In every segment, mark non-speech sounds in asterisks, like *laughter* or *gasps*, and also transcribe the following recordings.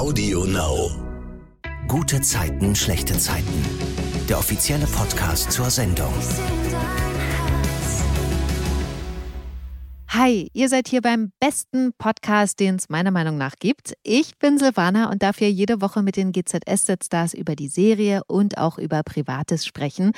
Audio Now. Gute Zeiten, schlechte Zeiten. Der offizielle Podcast zur Sendung. Hi, ihr seid hier beim besten Podcast, den es meiner Meinung nach gibt. Ich bin Silvana und darf hier jede Woche mit den GZSZ-Stars über die Serie und auch über Privates sprechen.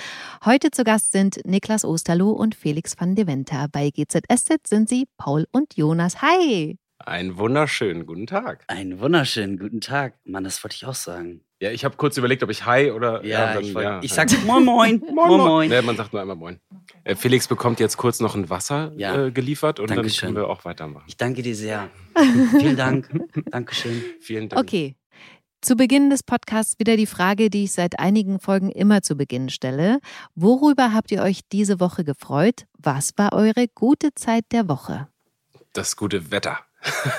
Heute zu Gast sind Niklas Osterloh und Felix van de Venter. Bei GZSZ sind sie Paul und Jonas. Hi! Einen wunderschönen guten Tag. Einen wunderschönen guten Tag. Mann, das wollte ich auch sagen. Ja, ich habe kurz überlegt, ob ich Hi oder. Ja, dann, ich, ja, ich sag *laughs* Moin Moin. moin Moin. Nee, man sagt nur einmal Moin. Äh, Felix bekommt jetzt kurz noch ein Wasser Ja. äh, geliefert und Dankeschön. dann können wir auch weitermachen. Ich danke dir sehr. *laughs* Vielen Dank. Dankeschön. Vielen Dank. Okay. Zu Beginn des Podcasts wieder die Frage, die ich seit einigen Folgen immer zu Beginn stelle. Worüber habt ihr euch diese Woche gefreut? Was war eure gute Zeit der Woche? Das gute Wetter.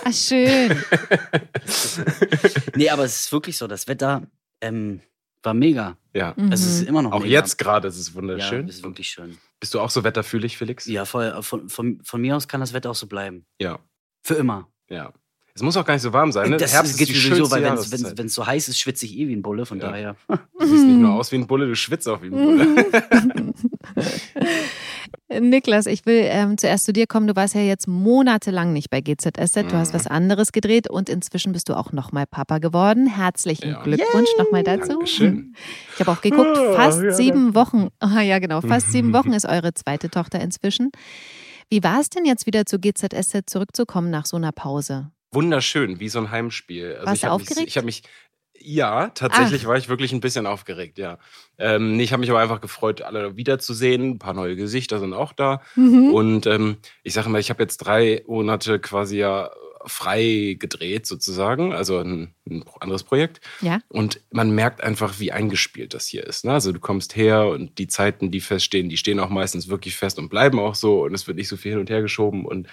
Ah, schön. Nee, aber es ist wirklich so, das Wetter ähm, war mega. Ja. Mhm. Also es ist immer noch Auch mega. jetzt gerade ist es Ja, wunderschön. es ist wirklich schön. Bist du auch so wetterfühlig, Felix? Ja, voll, von, von, von mir aus kann das Wetter auch so bleiben. Ja. Für immer. ja. Es muss auch gar nicht so warm sein. Ne? das Herbst geht ist die sowieso, schönste weil wenn es so heiß ist, schwitze ich eh wie ein Bulle. Von Ja. daher. Du siehst nicht nur aus wie ein Bulle, du schwitzt auch wie ein Bulle. *laughs* *laughs* Niklas, ich will ähm, zuerst zu dir kommen. Du warst ja jetzt monatelang nicht bei GZSZ. Du hast Mhm. was anderes gedreht und inzwischen bist du auch nochmal Papa geworden. Herzlichen Ja. Glückwunsch nochmal dazu. Dankeschön. Ich habe auch geguckt, Ah, fast ja, sieben Wochen. *laughs* Ah, ja, genau, fast sieben Wochen ist eure zweite Tochter inzwischen. Wie war es denn jetzt wieder zu GZSZ zurückzukommen nach so einer Pause? Wunderschön, wie so ein Heimspiel. Also Warst ich du aufgeregt? Mich, ich habe mich, ja, tatsächlich war ich wirklich ein bisschen aufgeregt, ja. Ähm, ich habe mich aber einfach gefreut, alle wiederzusehen. Ein paar neue Gesichter sind auch da. Mhm. Und ähm, ich sage mal, ich habe jetzt drei Monate quasi ja frei gedreht sozusagen, also ein, ein anderes Projekt. Ja. Und man merkt einfach, wie eingespielt das hier ist. Ne? Also du kommst her und die Zeiten, die feststehen, die stehen auch meistens wirklich fest und bleiben auch so und es wird nicht so viel hin und her geschoben und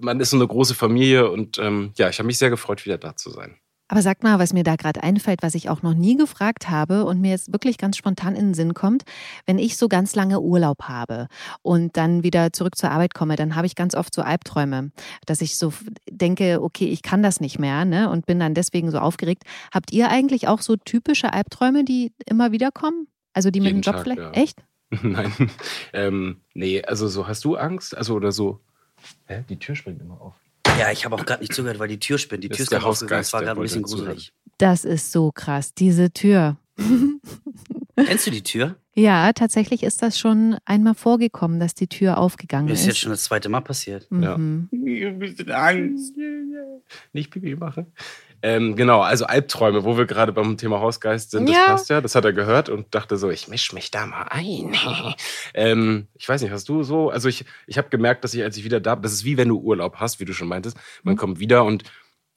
man ist so eine große Familie und ähm, ja, ich habe mich sehr gefreut, wieder da zu sein. Aber sag mal, was mir da gerade einfällt, was ich auch noch nie gefragt habe und mir jetzt wirklich ganz spontan in den Sinn kommt, wenn ich so ganz lange Urlaub habe und dann wieder zurück zur Arbeit komme, dann habe ich ganz oft so Albträume, dass ich so denke, okay, ich kann das nicht mehr ne, und bin dann deswegen so aufgeregt. Habt ihr eigentlich auch so typische Albträume, die immer wieder kommen? Also die mit dem Job Tag, vielleicht? ja. *laughs* Echt? Nein, ähm, nee, also so hast du Angst, also oder so. Hä? Die Tür springt immer auf. Ja, ich habe auch gerade nicht zugehört, weil die Tür spinnt. Die Das Tür ist gerade aufgegangen. Das war gerade ein bisschen gruselig. Das ist so krass, diese Tür. *laughs* Kennst du die Tür? Ja, tatsächlich ist das schon einmal vorgekommen, dass die Tür aufgegangen ist ist. jetzt schon das zweite Mal passiert. Ja. Mhm. Ein bisschen Angst. Nicht Pipi machen. Ähm, genau, also Albträume, wo wir gerade beim Thema Hausgeist sind, das Ja. passt ja. Das hat er gehört und dachte so, ich misch mich da mal ein. *laughs* ähm, ich weiß nicht, hast du so, also ich, ich habe gemerkt, dass ich, als ich wieder da bin, das ist wie wenn du Urlaub hast, wie du schon meintest. Man Mhm. kommt wieder und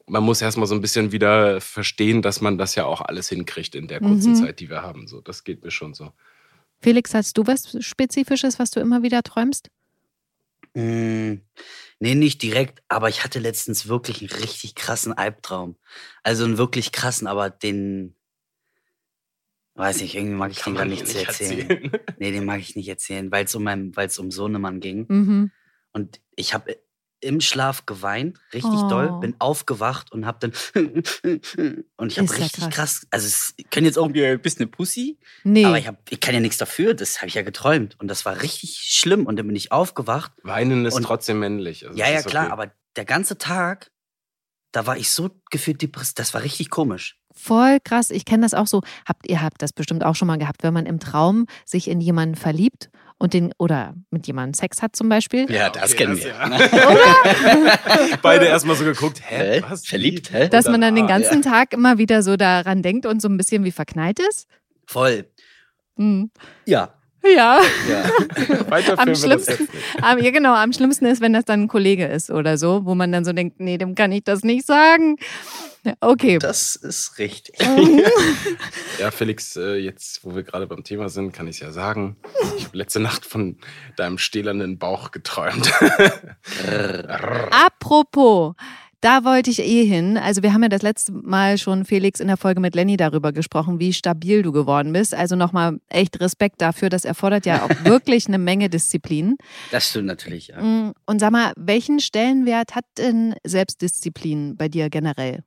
man muss erstmal so ein bisschen wieder verstehen, dass man das ja auch alles hinkriegt in der kurzen Mhm. Zeit, die wir haben. So, das geht mir schon so. Felix, hast du was Spezifisches, was du immer wieder träumst? Mm, nee, nicht direkt, aber ich hatte letztens wirklich einen richtig krassen Albtraum. Also einen wirklich krassen, aber den. Weiß nicht, irgendwie mag ich den gar nicht hier zu erzählen. Nee, den mag ich nicht erzählen, weil es um, meinen- weil's um Sohnemann ging. Mhm. Und ich habe im Schlaf geweint, richtig Oh. doll, bin aufgewacht und habe dann. *laughs* und ich habe richtig krass. krass. Also, es können jetzt auch ein bisschen eine Pussy, Nee. aber ich, hab, ich kann ja nichts dafür. Das habe ich ja geträumt. Und das war richtig schlimm. Und dann bin ich aufgewacht Weinen ist Und- trotzdem männlich. Also ja, ja, klar, okay. aber der ganze Tag, da war ich so gefühlt depressiv. Das war richtig komisch. Voll krass. Ich kenne das auch so. Habt ihr habt das bestimmt auch schon mal gehabt, wenn man im Traum sich in jemanden verliebt und den oder mit jemandem Sex hat zum Beispiel. Ja, das kennen wir. Ja. *laughs* *laughs* Beide erstmal so geguckt, hä, was? Verliebt, hä? Dass man dann den ah, ganzen Tag immer wieder so daran denkt und so ein bisschen wie verknallt ist. Voll. Mhm. Ja. Ja. ja. *laughs* Weiter Am schlimmsten, am, ja, genau, am schlimmsten ist, wenn das dann ein Kollege ist oder so, wo man dann so denkt, nee, dem kann ich das nicht sagen. Okay. Das ist richtig. *laughs* Ja, Felix, äh, jetzt, wo wir gerade beim Thema sind, kann ich es ja sagen. Ich habe letzte Nacht von deinem stählernen Bauch geträumt. *laughs* Apropos, da wollte ich eh hin. Also wir haben ja das letzte Mal schon, Felix, in der Folge mit Lenny darüber gesprochen, wie stabil du geworden bist. Also nochmal echt Respekt dafür. Das erfordert ja auch *laughs* wirklich eine Menge Disziplin. Das stimmt natürlich, ja. Mm, Und sag mal, welchen Stellenwert hat denn Selbstdisziplin bei dir generell?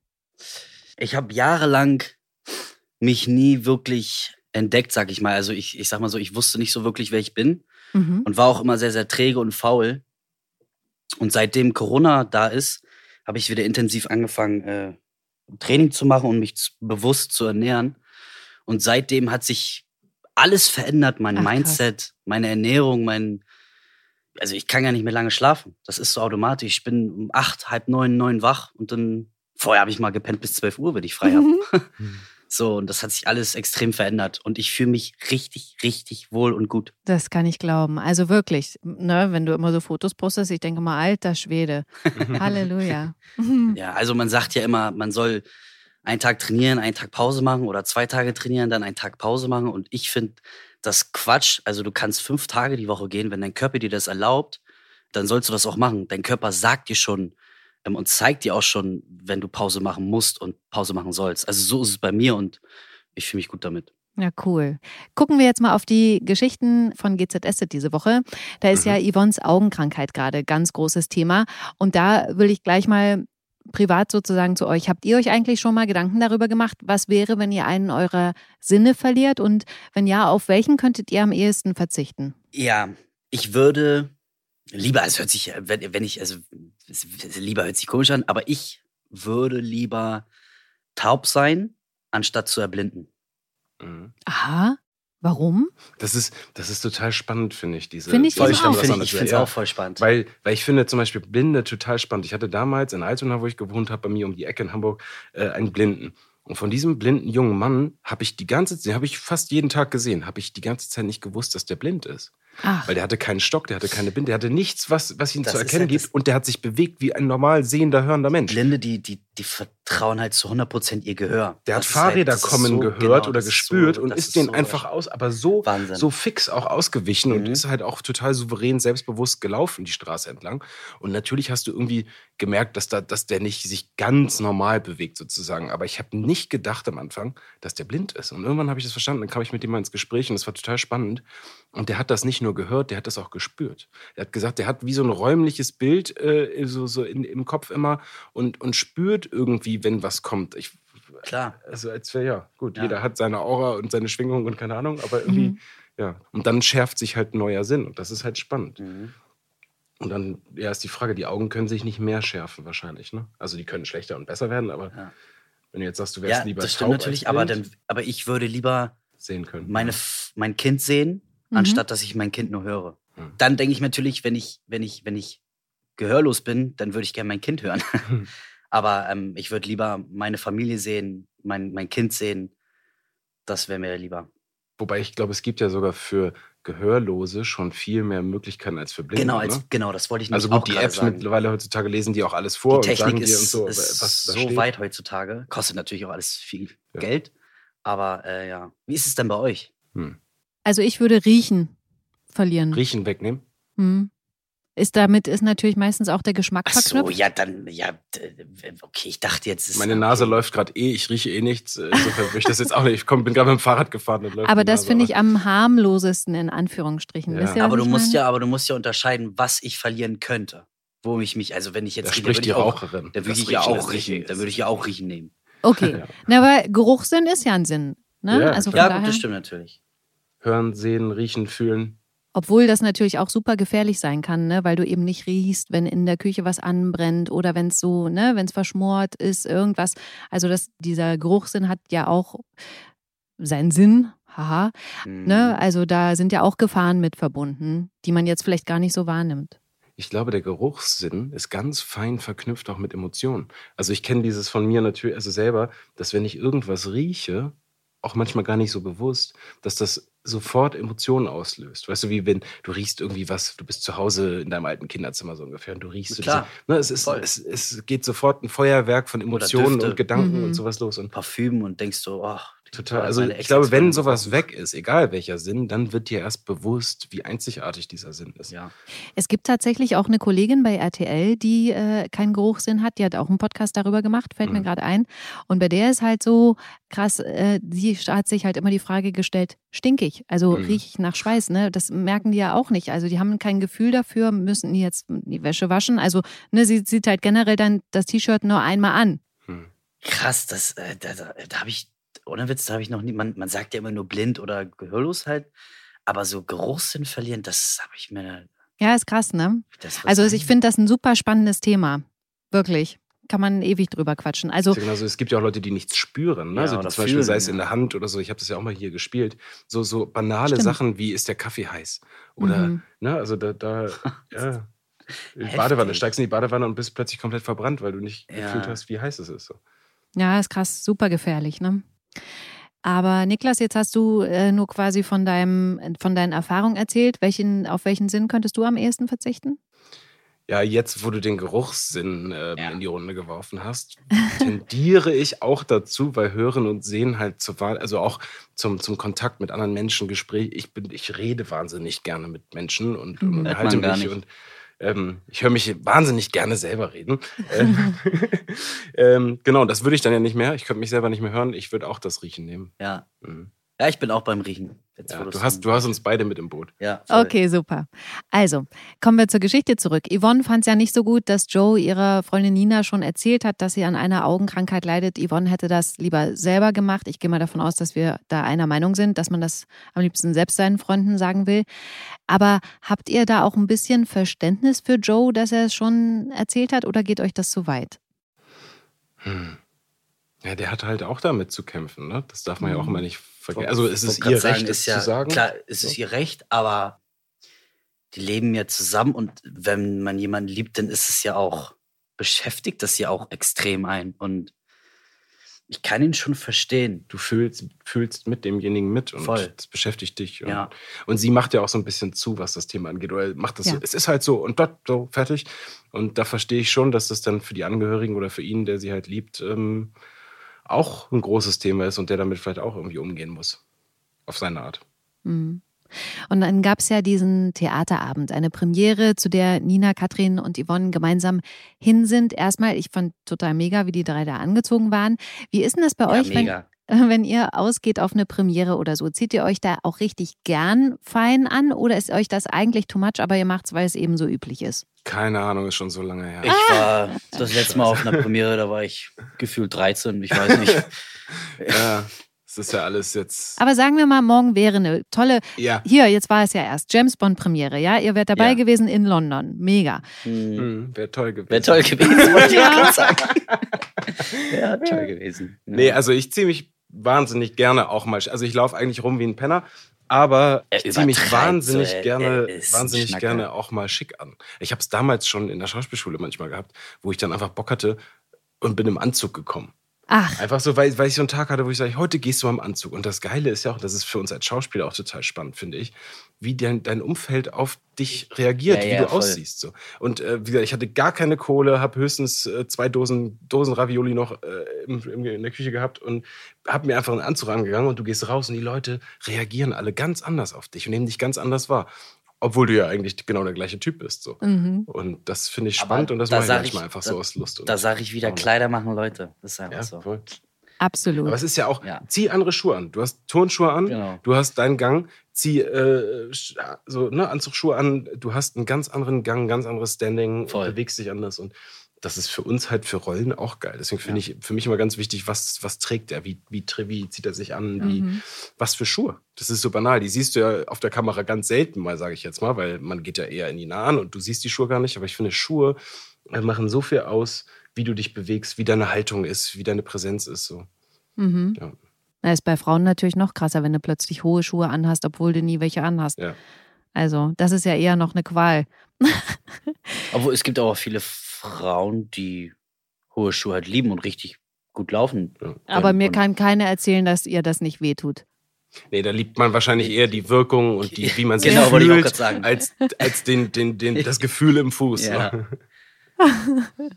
Ich habe jahrelang mich nie wirklich entdeckt, sag ich mal. Also ich, ich sag mal so, ich wusste nicht so wirklich, wer ich bin Mhm. und war auch immer sehr, sehr träge und faul. Und seitdem Corona da ist, habe ich wieder intensiv angefangen, äh, Training zu machen und mich zu, bewusst zu ernähren. Und seitdem hat sich alles verändert, mein Ach, krass. Mindset, meine Ernährung, mein, also ich kann ja nicht mehr lange schlafen. Das ist so automatisch. Ich bin um acht, halb neun, neun wach und dann, vorher habe ich mal gepennt bis 12 Uhr, wenn ich frei habe. *laughs* So, und das hat sich alles extrem verändert. Und ich fühle mich richtig, richtig wohl und gut. Das kann ich glauben. Also wirklich, ne, wenn du immer so Fotos postest, ich denke mal, alter Schwede. *laughs* Halleluja. Ja, also man sagt ja immer, man soll einen Tag trainieren, einen Tag Pause machen oder zwei Tage trainieren, dann einen Tag Pause machen. Und ich finde das Quatsch. Also du kannst fünf Tage die Woche gehen, wenn dein Körper dir das erlaubt, dann sollst du das auch machen. Dein Körper sagt dir schon und zeigt dir auch schon, wenn du Pause machen musst und Pause machen sollst. Also so ist es bei mir und ich fühle mich gut damit. Ja, cool. Gucken wir jetzt mal auf die Geschichten von GZS diese Woche. Da ist ja Yvonnes Augenkrankheit gerade ganz großes Thema. Und da will ich gleich mal privat sozusagen zu euch. Habt ihr euch eigentlich schon mal Gedanken darüber gemacht, was wäre, wenn ihr einen eurer Sinne verliert? Und wenn ja, auf welchen könntet ihr am ehesten verzichten? Ja, ich würde lieber, es hört sich, wenn, wenn ich, also es- lieber hört sich komisch an, aber ich würde lieber taub sein, anstatt zu erblinden. Mhm. Aha. Warum? Das ist, das ist total spannend, finde ich. Diese Finde ich Voll spannend, ich. Ich finde es Ja. auch voll spannend. Weil, weil ich finde zum Beispiel Blinde total spannend. Ich hatte damals in Altona, wo ich gewohnt habe, bei mir um die Ecke in Hamburg, äh, einen Blinden. Und von diesem blinden jungen Mann habe ich die ganze Zeit, habe ich fast jeden Tag gesehen, habe ich die ganze Zeit nicht gewusst, dass der blind ist. Ach, Weil der hatte keinen Stock, der hatte keine Binde, der hatte nichts, was, was ihn Das zu erkennen das- gibt. Und der hat sich bewegt wie ein normal sehender, hörender Mensch. Blinde, die, die, die vertrauen halt zu 100% ihr Gehör. Der hat Das ist halt- Fahrräder ist kommen so- gehört genau, oder gespürt so- und das ist denen so einfach aus, aber so, Wahnsinn. so fix auch ausgewichen und Mhm. ist halt auch total souverän, selbstbewusst gelaufen die Straße entlang. Und natürlich hast du irgendwie gemerkt, dass, da, dass der nicht sich ganz normal bewegt sozusagen. Aber ich habe nicht gedacht am Anfang, dass der blind ist. Und irgendwann habe ich das verstanden, dann kam ich mit ihm mal ins Gespräch und das war total spannend. Und der hat das nicht nur gehört, der hat das auch gespürt. Er hat gesagt, der hat wie so ein räumliches Bild äh, so, so in, im Kopf immer und, und spürt irgendwie, wenn was kommt. Ich, Klar. also als wäre ja, gut, Ja. jeder hat seine Aura und seine Schwingung und keine Ahnung, aber irgendwie, Mhm. ja. Und dann schärft sich halt ein neuer Sinn und das ist halt spannend. Mhm. Und dann, ja, ist die Frage, die Augen können sich nicht mehr schärfen wahrscheinlich, ne? Also die können schlechter und besser werden, aber Ja. wenn du jetzt sagst, du wärst Ja, lieber das taub stimmt natürlich, aber, dann, aber ich würde lieber sehen können. meine, mein Kind sehen, Mhm. anstatt dass ich mein Kind nur höre. Mhm. Dann denke ich natürlich, wenn ich, wenn ich, wenn ich gehörlos bin, dann würde ich gerne mein Kind hören. *laughs* Aber ähm, ich würde lieber meine Familie sehen, mein, mein Kind sehen. Das wäre mir lieber. Wobei ich glaube, es gibt ja sogar für Gehörlose schon viel mehr Möglichkeiten als für Blinde. Genau, als, ne? genau, das wollte ich nämlich Also auch gut, die Apps sagen. mittlerweile heutzutage lesen die auch alles vor die und sagen Technik dir ist, und so, ist was so steht. weit heutzutage. Kostet natürlich auch alles viel Ja. Geld. Aber äh, ja, wie ist es denn bei euch? Hm. also ich würde riechen verlieren. Riechen wegnehmen. Hm. Ist damit ist natürlich meistens auch der Geschmack Ach so, verknüpft. ja, dann, ja, okay, ich dachte jetzt. Ist, Meine Nase okay. läuft gerade eh, ich rieche eh nichts. Insofern würde ich das jetzt auch nicht. Ich komm, bin gerade mit dem Fahrrad gefahren Aber das finde ich am harmlosesten in Anführungsstrichen. Ja. Was Aber du musst meine? ja, aber du musst ja unterscheiden, was ich verlieren könnte. Wo ich mich, also wenn ich jetzt Da rieche, spricht die dann würde ich auch, Raucherin. dann würde ich ja Riechen auch riechen. Dann würde ich ja auch riechen nehmen. Okay. *laughs* Ja. Na, aber Geruchssinn ist ja ein Sinn. Ne? Ja, also von Ja, daher, gut, das stimmt natürlich. Hören, sehen, riechen, fühlen. Obwohl das natürlich auch super gefährlich sein kann, ne? weil du eben nicht riechst, wenn in der Küche was anbrennt oder wenn es so, ne, wenn es verschmort ist, irgendwas. Also das, dieser Geruchssinn hat ja auch seinen Sinn, haha. Mhm. Ne? Also da sind ja auch Gefahren mit verbunden, die man jetzt vielleicht gar nicht so wahrnimmt. Ich glaube, der Geruchssinn ist ganz fein verknüpft auch mit Emotionen. Also ich kenne dieses von mir natürlich, also selber, dass wenn ich irgendwas rieche, auch manchmal gar nicht so bewusst, dass das sofort Emotionen auslöst. Weißt du, wie wenn du riechst irgendwie was, du bist zu Hause in deinem alten Kinderzimmer so ungefähr und du riechst so Klar, diese, ne, es, ist, es, es geht sofort ein Feuerwerk von Emotionen und Gedanken Mhm. und sowas los. Und Parfüm und denkst so, oh, Total. Also ich glaube, wenn sowas weg ist, egal welcher Sinn, dann wird dir erst bewusst, wie einzigartig dieser Sinn ist. Ja. Es gibt tatsächlich auch eine Kollegin bei RTL, die äh, keinen Geruchssinn hat. Die hat auch einen Podcast darüber gemacht, fällt mir Mhm. gerade ein. Und bei der ist halt so krass, äh, sie hat sich halt immer die Frage gestellt, stinkig, also Mhm. rieche ich nach Schweiß, ne? Das merken die ja auch nicht. Also die haben kein Gefühl dafür, müssen die jetzt die Wäsche waschen. Also ne, sie zieht halt generell dann das T-Shirt nur einmal an. Hm. Krass, das, äh, da, da, da habe ich, ohne Witz, da habe ich noch nie, man, man sagt ja immer nur blind oder gehörlos halt, aber so Geruchssinn verlieren, das habe ich mir. Ja, ist krass, ne? Das Also ich finde das ein super spannendes Thema. Wirklich. Kann man ewig drüber quatschen. Also Also es gibt ja auch Leute, die nichts spüren. Ne? Ja, also zum Beispiel fühlen, sei es in der Hand oder so. Ich habe das ja auch mal hier gespielt. So, so banale Stimmt. Sachen wie ist der Kaffee heiß? Oder, Mhm. ne, also da, da *laughs* ja. Heftig. Badewanne, steigst in die Badewanne und bist plötzlich komplett verbrannt, weil du nicht Ja. gefühlt hast, wie heiß es ist. So. Ja, ist krass, super gefährlich, ne? Aber Niklas, jetzt hast du äh, nur quasi von deinem, von deinen Erfahrungen erzählt. Welchen, auf welchen Sinn könntest du am ehesten verzichten? Ja, jetzt, wo du den Geruchssinn äh, Ja. in die Runde geworfen hast, tendiere ich auch dazu, weil Hören und Sehen halt zur Wahl, also auch zum, zum Kontakt mit anderen Menschen, Gespräch. Ich bin, ich rede wahnsinnig gerne mit Menschen und, Mhm. und gar mich nicht. und ähm, ich höre mich wahnsinnig gerne selber reden. ähm, *laughs* ähm, genau, das würde ich dann ja nicht mehr. Ich könnte mich selber nicht mehr hören. Ich würde auch das Riechen nehmen. Ja. Mhm. Ja, ich bin auch beim Riechen. Jetzt, Ja, du, hast, du hast uns beide mit im Boot. Ja, voll. Okay, super. Also, kommen wir zur Geschichte zurück. Yvonne fand es ja nicht so gut, dass Joe ihrer Freundin Nina schon erzählt hat, dass sie an einer Augenkrankheit leidet. Yvonne hätte das lieber selber gemacht. Ich gehe mal davon aus, dass wir da einer Meinung sind, dass man das am liebsten selbst seinen Freunden sagen will. Aber habt ihr da auch ein bisschen Verständnis für Joe, dass er es schon erzählt hat, oder geht euch das zu weit? Hm. Ja, der hat halt auch damit zu kämpfen. Ne? Das darf man ja auch Mhm. immer nicht vergessen. Also es ist ihr sagen, Recht, es ist ja, zu sagen. Klar, es ist So. ihr Recht, aber die leben ja zusammen und wenn man jemanden liebt, dann ist es ja auch, beschäftigt das ja auch extrem ein. Und ich kann ihn schon verstehen. Du fühlst, fühlst mit demjenigen mit und Voll. das beschäftigt dich. Und, Ja. und sie macht ja auch so ein bisschen zu, was das Thema angeht. Oder macht das Ja. so, es ist halt so und dort so, fertig. Und da verstehe ich schon, dass das dann für die Angehörigen oder für ihn, der sie halt liebt, ähm, auch ein großes Thema ist und der damit vielleicht auch irgendwie umgehen muss. Auf seine Art. Mhm. Und dann gab es ja diesen Theaterabend, eine Premiere, zu der Nina, Katrin und Yvonne gemeinsam hin sind. Erstmal, ich fand total mega, wie die drei da angezogen waren. Wie ist denn das bei Ja, euch, wenn, mega. *laughs* wenn ihr ausgeht auf eine Premiere oder so? Zieht ihr euch da auch richtig gern fein an oder ist euch das eigentlich too much, aber ihr macht es, weil es eben so üblich ist? Keine Ahnung, ist schon so lange her. Ich war das letzte Mal auf einer Premiere, da war ich gefühlt 13, ich weiß nicht. *laughs* ja, es ist ja alles jetzt. Aber sagen wir mal, morgen wäre eine tolle, Ja. hier, jetzt war es ja erst, James Bond Premiere, ja? Ihr wärt dabei Ja. gewesen in London. Mega. Hm, Hm, Wäre toll gewesen. Wäre toll gewesen, wollte ich Ja. *laughs* gerade sagen. Wäre toll gewesen. Ja. Nee, also ich ziehe mich wahnsinnig gerne auch mal. Also ich laufe eigentlich rum wie ein Penner, aber Er ich ziehe mich wahnsinnig so, er- gerne, er wahnsinnig Schnacker. gerne auch mal schick an. Ich habe es damals schon in der Schauspielschule manchmal gehabt, wo ich dann einfach Bock hatte und bin im Anzug gekommen. Ach, Einfach so, weil, weil ich so einen Tag hatte, wo ich sage, heute gehst du am Anzug. Und das Geile ist ja auch, das ist für uns als Schauspieler auch total spannend, finde ich, wie dein, dein Umfeld auf dich reagiert, Ja, wie ja, du voll. aussiehst. So. Und äh, wie gesagt, ich hatte gar keine Kohle, habe höchstens äh, zwei Dosen, Dosen Ravioli noch äh, im, im, in der Küche gehabt und habe mir einfach einen Anzug angegangen und du gehst raus und die Leute reagieren alle ganz anders auf dich und nehmen dich ganz anders wahr. Obwohl du ja eigentlich genau der gleiche Typ bist. So. mhm. Und das finde ich Aber spannend und das da mache ich manchmal ich- einfach da- so aus Lust. Und, Da sage ich wieder. Kleider machen Leute. Das ist einfach ja, so. voll. absolut. Aber es ist ja auch, Ja. zieh andere Schuhe an. Du hast Turnschuhe an, Genau. du hast deinen Gang, zieh äh, so, ne, Anzugsschuhe an, du hast einen ganz anderen Gang, ein ganz anderes Standing, Voll. bewegst dich anders und das ist für uns halt für Rollen auch geil. Deswegen finde Ja. ich für mich immer ganz wichtig, was, was trägt er, wie, wie, wie zieht er sich an, wie, Mhm. was für Schuhe. Das ist so banal. Die siehst du ja auf der Kamera ganz selten mal, sage ich jetzt mal, weil man geht ja eher in die Nahen und du siehst die Schuhe gar nicht. Aber ich finde, Schuhe äh, machen so viel aus, wie du dich bewegst, wie deine Haltung ist, wie deine Präsenz ist. So. Mhm. Ja. Na, ist bei Frauen natürlich noch krasser, wenn du plötzlich hohe Schuhe anhast, obwohl du nie welche anhast. Ja. Also, das ist ja eher noch eine Qual. Obwohl es gibt auch viele Frauen, die hohe Schuhe halt lieben und richtig gut laufen. Ja. Aber können. mir Und- kann keiner erzählen, dass ihr das nicht wehtut. Nee, da liebt man wahrscheinlich eher die Wirkung und die, wie man sich Genau, wollte ich auch fühlt, als, als den, den, den, das Gefühl im Fuß. Ja. Ne? *laughs* *laughs*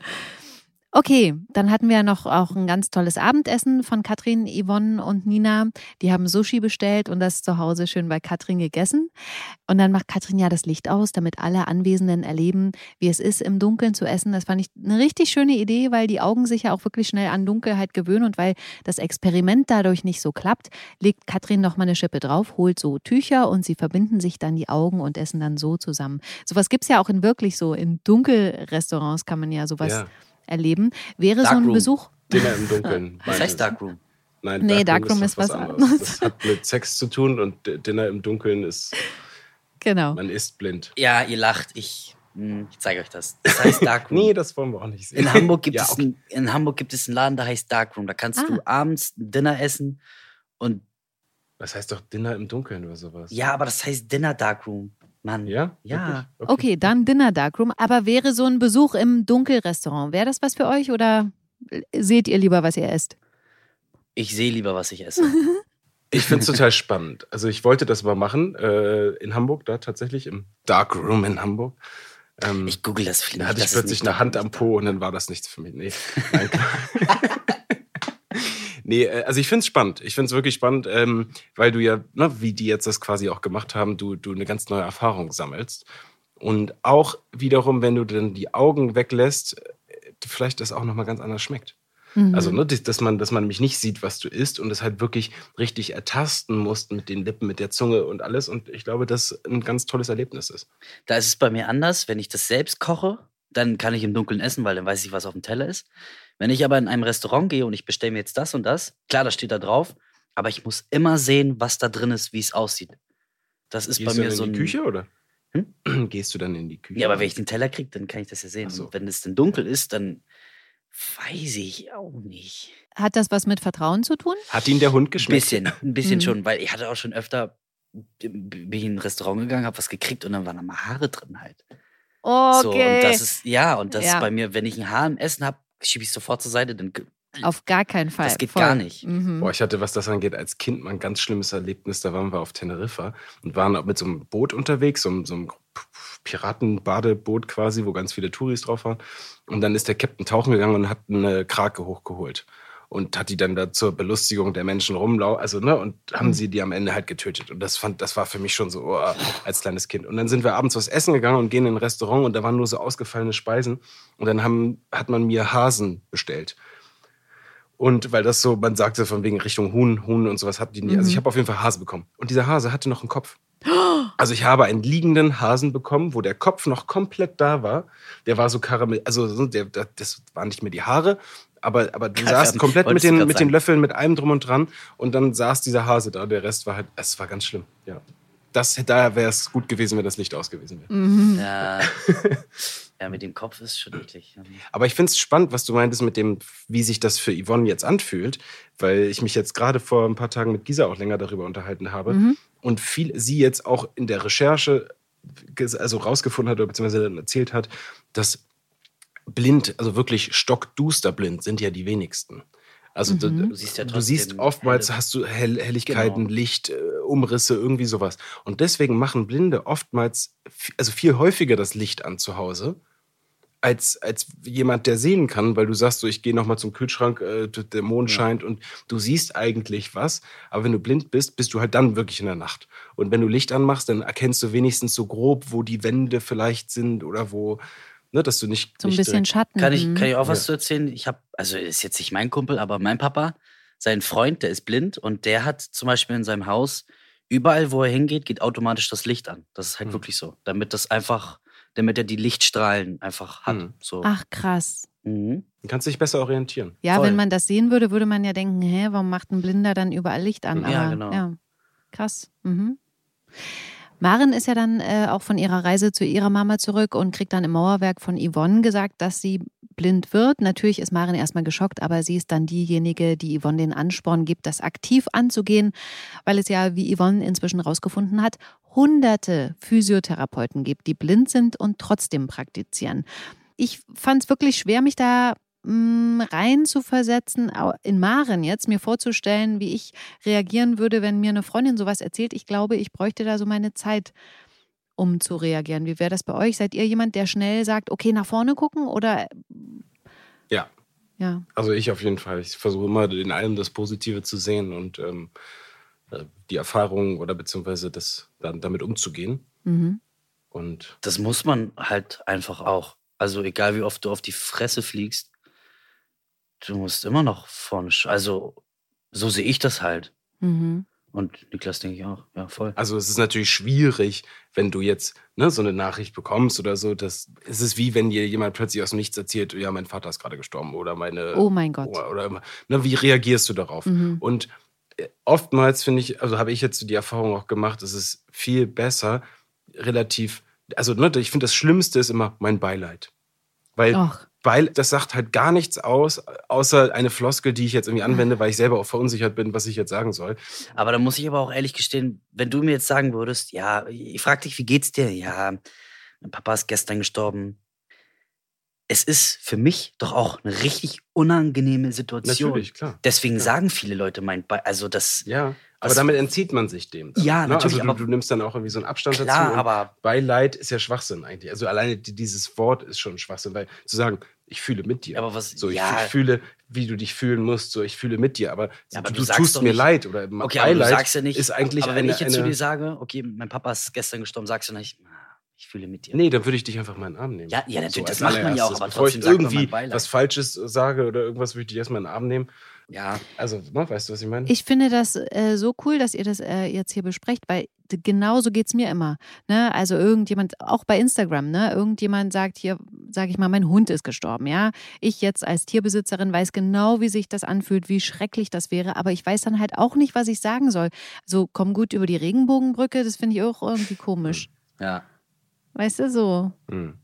Okay, dann hatten wir ja noch auch ein ganz tolles Abendessen von Katrin, Yvonne und Nina. Die haben Sushi bestellt und das zu Hause schön bei Katrin gegessen. Und dann macht Katrin ja das Licht aus, damit alle Anwesenden erleben, wie es ist, im Dunkeln zu essen. Das fand ich eine richtig schöne Idee, weil die Augen sich ja auch wirklich schnell an Dunkelheit gewöhnen und weil das Experiment dadurch nicht so klappt, legt Katrin noch mal eine Schippe drauf, holt so Tücher und sie verbinden sich dann die Augen und essen dann so zusammen. Sowas gibt's ja auch in wirklich so, in Dunkelrestaurants kann man ja sowas Ja. Erleben. Wäre so ein Darkroom. Besuch, Dinner im Dunkeln. *laughs* Das heißt Darkroom. Nein, Nee, Darkroom Darkroom doch ist was anderes. anderes. Das hat mit Sex zu tun und Dinner im Dunkeln ist, *laughs* Genau. man ist blind. Ja, ihr lacht. Ich, hm, ich zeige euch das. Das heißt *laughs* Darkroom. Nee, das wollen wir auch nicht sehen. In Hamburg, gibt Ja, es okay. ein, in Hamburg gibt es einen Laden, der heißt Darkroom. Da kannst Ah. du abends Dinner essen. Und Das heißt doch Dinner im Dunkeln oder sowas. ja, aber das heißt Dinner Darkroom. Mann. Ja? Ja. Wirklich? Okay, dann Dinner Darkroom. Aber wäre so ein Besuch im Dunkelrestaurant, wäre das was für euch oder seht ihr lieber, was ihr esst? Ich sehe lieber, was ich esse. *laughs* Ich finde es total spannend. Also ich wollte das mal machen, äh, in Hamburg, da tatsächlich, im Darkroom in Hamburg. Ähm, Ich google das viel. da hatte ich plötzlich eine Hand am Po und dann war das nichts für mich. Nee, nein, *laughs* nee äh, also ich finde es spannend. Ich finde es wirklich spannend, ähm, weil du ja, ne, wie die jetzt das quasi auch gemacht haben, du, du eine ganz neue Erfahrung sammelst. Und auch wiederum, wenn du dann die Augen weglässt, äh, vielleicht das auch nochmal ganz anders schmeckt. Mhm. Also, ne, dass man, dass man nämlich nicht sieht, was du isst und es halt wirklich richtig ertasten musst mit den Lippen, mit der Zunge und alles. Und ich glaube, dass ein ganz tolles Erlebnis ist. Da ist es bei mir anders. Wenn ich das selbst koche, dann kann ich im Dunkeln essen, weil dann weiß ich, was auf dem Teller ist. Wenn ich aber in einem Restaurant gehe und ich bestelle mir jetzt das und das, klar, das steht da drauf, aber ich muss immer sehen, was da drin ist, wie es aussieht. Das ist Gehst bei du mir dann so in ein. die Küche oder? Hm? *clears throat* Gehst du dann in die Küche? Ja, aber wenn ich den Teller kriege, dann kann ich das ja sehen. So. Und wenn es dann dunkel ist, dann weiß ich auch nicht. Hat das was mit Vertrauen zu tun? Hat ihn der Hund Ein geschmeckt? bisschen, ein bisschen Mhm. schon, weil ich hatte auch schon öfter, bin ich in ein Restaurant gegangen, habe was gekriegt und dann waren da mal Haare drin halt. Okay. So, und das ist, ja, und das Ja. ist bei mir, wenn ich ein Haar im Essen habe, schiebe ich es sofort zur Seite, dann Auf gar keinen Fall. Das geht Voll. gar nicht. Mhm. Boah, ich hatte, was das angeht, als Kind mal ein ganz schlimmes Erlebnis. Da waren wir auf Teneriffa und waren auch mit so einem Boot unterwegs, so, einem- so einem Piratenbadeboot quasi, wo ganz viele Touris drauf waren. Und dann ist der Captain tauchen gegangen und hat eine Krake hochgeholt. Und hat die dann da zur Belustigung der Menschen rumlau, also, ne, und haben Mhm. sie die am Ende halt getötet. Und das fand, das war für mich schon so, oh, als kleines Kind. Und dann sind wir abends was essen gegangen und gehen in ein Restaurant und da waren nur so ausgefallene Speisen. Und dann haben, hat man mir Hasen bestellt. Und weil das so, man sagte von wegen Richtung Huhn, Huhn und sowas hatten die nie. Also ich habe auf jeden Fall Hase bekommen. Und dieser Hase hatte noch einen Kopf. *gasps* Also ich habe einen liegenden Hasen bekommen, wo der Kopf noch komplett da war. Der war so karamell, also so, der, der, das waren nicht mehr die Haare, aber, aber du saßt komplett mit den, mit den. Löffeln, mit allem drum und dran. Und dann saß dieser Hase da. Der Rest war halt, es war ganz schlimm. Ja. Das, da wäre es gut gewesen, wenn das Licht aus gewesen wäre. Mhm. ja, *laughs* ja, mit dem Kopf ist schon eklig. Aber ich finde es spannend, was du meintest mit dem, wie sich das für Yvonne jetzt anfühlt, weil ich mich jetzt gerade vor ein paar Tagen mit Gisa auch länger darüber unterhalten habe Mhm. und viel sie jetzt auch in der Recherche also rausgefunden hat oder beziehungsweise dann erzählt hat, dass blind, also wirklich stockduster blind sind ja die wenigsten. Also du, Mhm. Du siehst ja du siehst oftmals helle- hast du Hell Helligkeiten, Genau. Licht, äh, Umrisse, irgendwie sowas. Und deswegen machen Blinde oftmals, also viel häufiger das Licht an zu Hause, als, als jemand, der sehen kann, weil du sagst so, ich gehe nochmal zum Kühlschrank, äh, der Mond Ja. scheint und du siehst eigentlich was. Aber wenn du blind bist, bist du halt dann wirklich in der Nacht. Und wenn du Licht anmachst, dann erkennst du wenigstens so grob, wo die Wände vielleicht sind oder wo, ne, dass du nicht. So ein nicht bisschen Schatten. Kann ich, Mhm. kann ich auch was Ja. zu erzählen? Ich habe, also ist jetzt nicht mein Kumpel, aber mein Papa, sein Freund, der ist blind und der hat zum Beispiel in seinem Haus, überall wo er hingeht, geht automatisch das Licht an. Das ist halt Mhm. wirklich so. Damit das einfach, damit er die Lichtstrahlen einfach hat. Mhm. So. Ach, krass. Mhm. Du kannst dich besser orientieren. Ja, Voll. wenn man das sehen würde, würde man ja denken, hä, warum macht ein Blinder dann überall Licht an? Ja, Aber, genau. Ja, krass. Mhm. Maren ist ja dann äh, auch von ihrer Reise zu ihrer Mama zurück und kriegt dann im Mauerwerk von Yvonne gesagt, dass sie blind wird. Natürlich ist Maren erstmal geschockt, aber sie ist dann diejenige, die Yvonne den Ansporn gibt, das aktiv anzugehen, weil es ja, wie Yvonne inzwischen rausgefunden hat, hunderte Physiotherapeuten gibt, die blind sind und trotzdem praktizieren. Ich fand es wirklich schwer, mich da rein zu versetzen, in Maren jetzt, mir vorzustellen, wie ich reagieren würde, wenn mir eine Freundin sowas erzählt. Ich glaube, ich bräuchte da so meine Zeit, um zu reagieren. Wie wäre das bei euch? Seid ihr jemand, der schnell sagt, okay, nach vorne gucken oder Ja. ja? Also ich auf jeden Fall. Ich versuche immer in allem das Positive zu sehen und ähm, äh, die Erfahrung oder beziehungsweise das dann damit umzugehen. Mhm. Und Das muss man halt einfach auch. Also egal wie oft du auf die Fresse fliegst, du musst immer noch vorne. sch- Also so sehe ich das halt. Mhm. Und Niklas denke ich auch, ja, voll. Also es ist natürlich schwierig, wenn du jetzt ne, so eine Nachricht bekommst oder so. Das, es ist wie wenn dir jemand plötzlich aus dem Nichts erzählt, ja, mein Vater ist gerade gestorben oder meine. Oh mein Gott. Oder, oder ne, wie reagierst du darauf? Mhm. Und äh, oftmals finde ich, also habe ich jetzt so die Erfahrung auch gemacht, es ist viel besser, relativ, also ne, ich finde das Schlimmste ist immer mein Beileid. Weil Och. Weil das sagt halt gar nichts aus, außer eine Floskel, die ich jetzt irgendwie anwende, weil ich selber auch verunsichert bin, was ich jetzt sagen soll. Aber da muss ich aber auch ehrlich gestehen, wenn du mir jetzt sagen würdest, ja, ich frag dich, wie geht's dir? Ja, mein Papa ist gestern gestorben. Es ist für mich doch auch eine richtig unangenehme Situation. Natürlich, klar. Deswegen Klar. sagen viele Leute mein also das Ja, aber damit entzieht man sich dem. dann, Ja, ne? natürlich, Also du, du nimmst dann auch irgendwie so einen Abstand klar, dazu. aber Beileid ist ja Schwachsinn eigentlich. Also alleine die- dieses Wort ist schon Schwachsinn, weil zu sagen, ich fühle mit dir. aber was so, ich ja, fü- fühle, wie du dich fühlen musst, so ich fühle mit dir, aber, Ja, aber du, du tust mir nicht- leid oder okay, aber du Beileid sagst ja nicht, ist eigentlich aber wenn eine, ich jetzt zu eine dir sage, okay, mein Papa ist gestern gestorben, sagst du nicht, "Ah, ich fühle mit dir. Nee, dann würde ich dich einfach mal in den Arm nehmen. Ja, ja, natürlich, als das macht man ja auch, aber Bevor ich trotzdem man irgendwie Beileid. was Falsches sage oder irgendwas, würde ich dich erstmal in den Arm nehmen. Ja, Also, ne, weißt du, was ich meine? Ich finde das äh, so cool, dass ihr das äh, jetzt hier besprecht, weil genauso geht es mir immer. Ne? Also irgendjemand, auch bei Instagram, ne? irgendjemand sagt hier, sage ich mal, mein Hund ist gestorben. Ja, Ich jetzt als Tierbesitzerin weiß genau, wie sich das anfühlt, wie schrecklich das wäre, aber ich weiß dann halt auch nicht, was ich sagen soll. So, komm gut über die Regenbogenbrücke, das finde ich auch irgendwie komisch. ja. Weißt du, so. Hm.